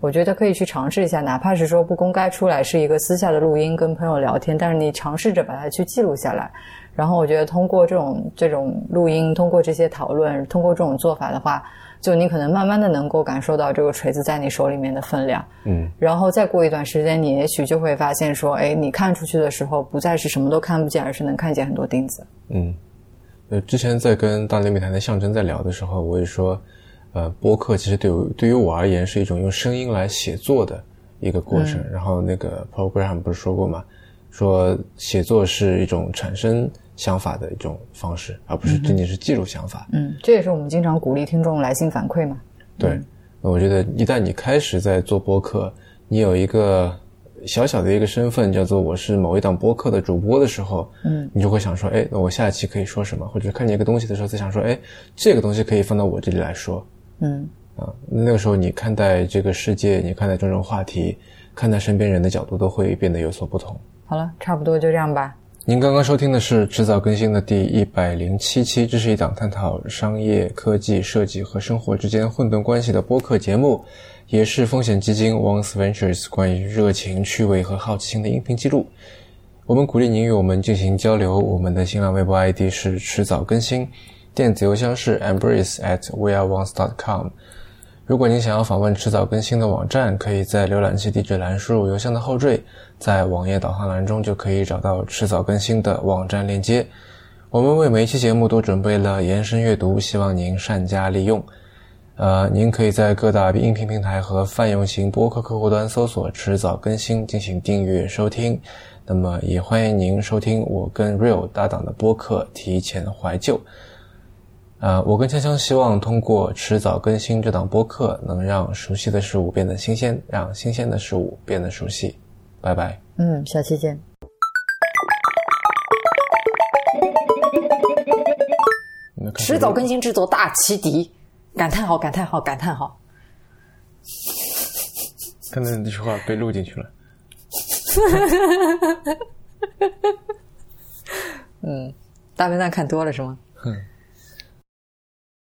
我觉得可以去尝试一下，哪怕是说不公开出来，是一个私下的录音，跟朋友聊天，但是你尝试着把它去记录下来。然后我觉得通过这种这种录音，通过这些讨论，通过这种做法的话，就你可能慢慢的能够感受到这个锤子在你手里面的分量。嗯，然后再过一段时间，你也许就会发现说，哎，你看出去的时候，不再是什么都看不见，而是能看见很多钉子。嗯，呃，之前在跟大内密谈的象征在聊的时候，我也说。呃，播客其实对于对于我而言是一种用声音来写作的一个过程。然后那个 program 不是说过吗？说写作是一种产生想法的一种方式，而不是仅仅是记录想法。嗯，这也是我们经常鼓励听众来信反馈嘛。对，那我觉得一旦你开始在做播客，你有一个小小的一个身份，叫做我是某一档播客的主播的时候，嗯，你就会想说，哎，那我下一期可以说什么？或者看见一个东西的时候，在想说，哎，这个东西可以放到我这里来说。嗯啊，那个时候你看待这个世界，你看待这种话题，看待身边人的角度都会变得有所不同。好了，差不多就这样吧。您刚刚收听的是迟早更新的第一百零七期，这是一档探讨商业、科技、设计和生活之间混沌关系的播客节目，也是风险基金 Once Ventures 关于热情、趣味和好奇心的音频记录。我们鼓励您与我们进行交流，我们的新浪微博 ID 是迟早更新。电子邮箱是 embrace at weareones.com。如果您想要访问迟早更新的网站，可以在浏览器地址栏输入邮箱的后缀，在网页导航栏中就可以找到迟早更新的网站链接。我们为每一期节目都准备了延伸阅读，希望您善加利用。呃，您可以在各大音频平台和泛用型播客客户端搜索“迟早更新”进行订阅收听。那么，也欢迎您收听我跟 Real 搭档的播客《提前怀旧》。呃，我跟锵锵希望通过迟早更新这档播客，能让熟悉的事物变得新鲜，让新鲜的事物变得熟悉。拜拜。嗯，下期见。迟早更新制作大奇敌！感叹号！感叹号！感叹号！刚才那句话被录进去了。嗯，大笨蛋看多了是吗？嗯。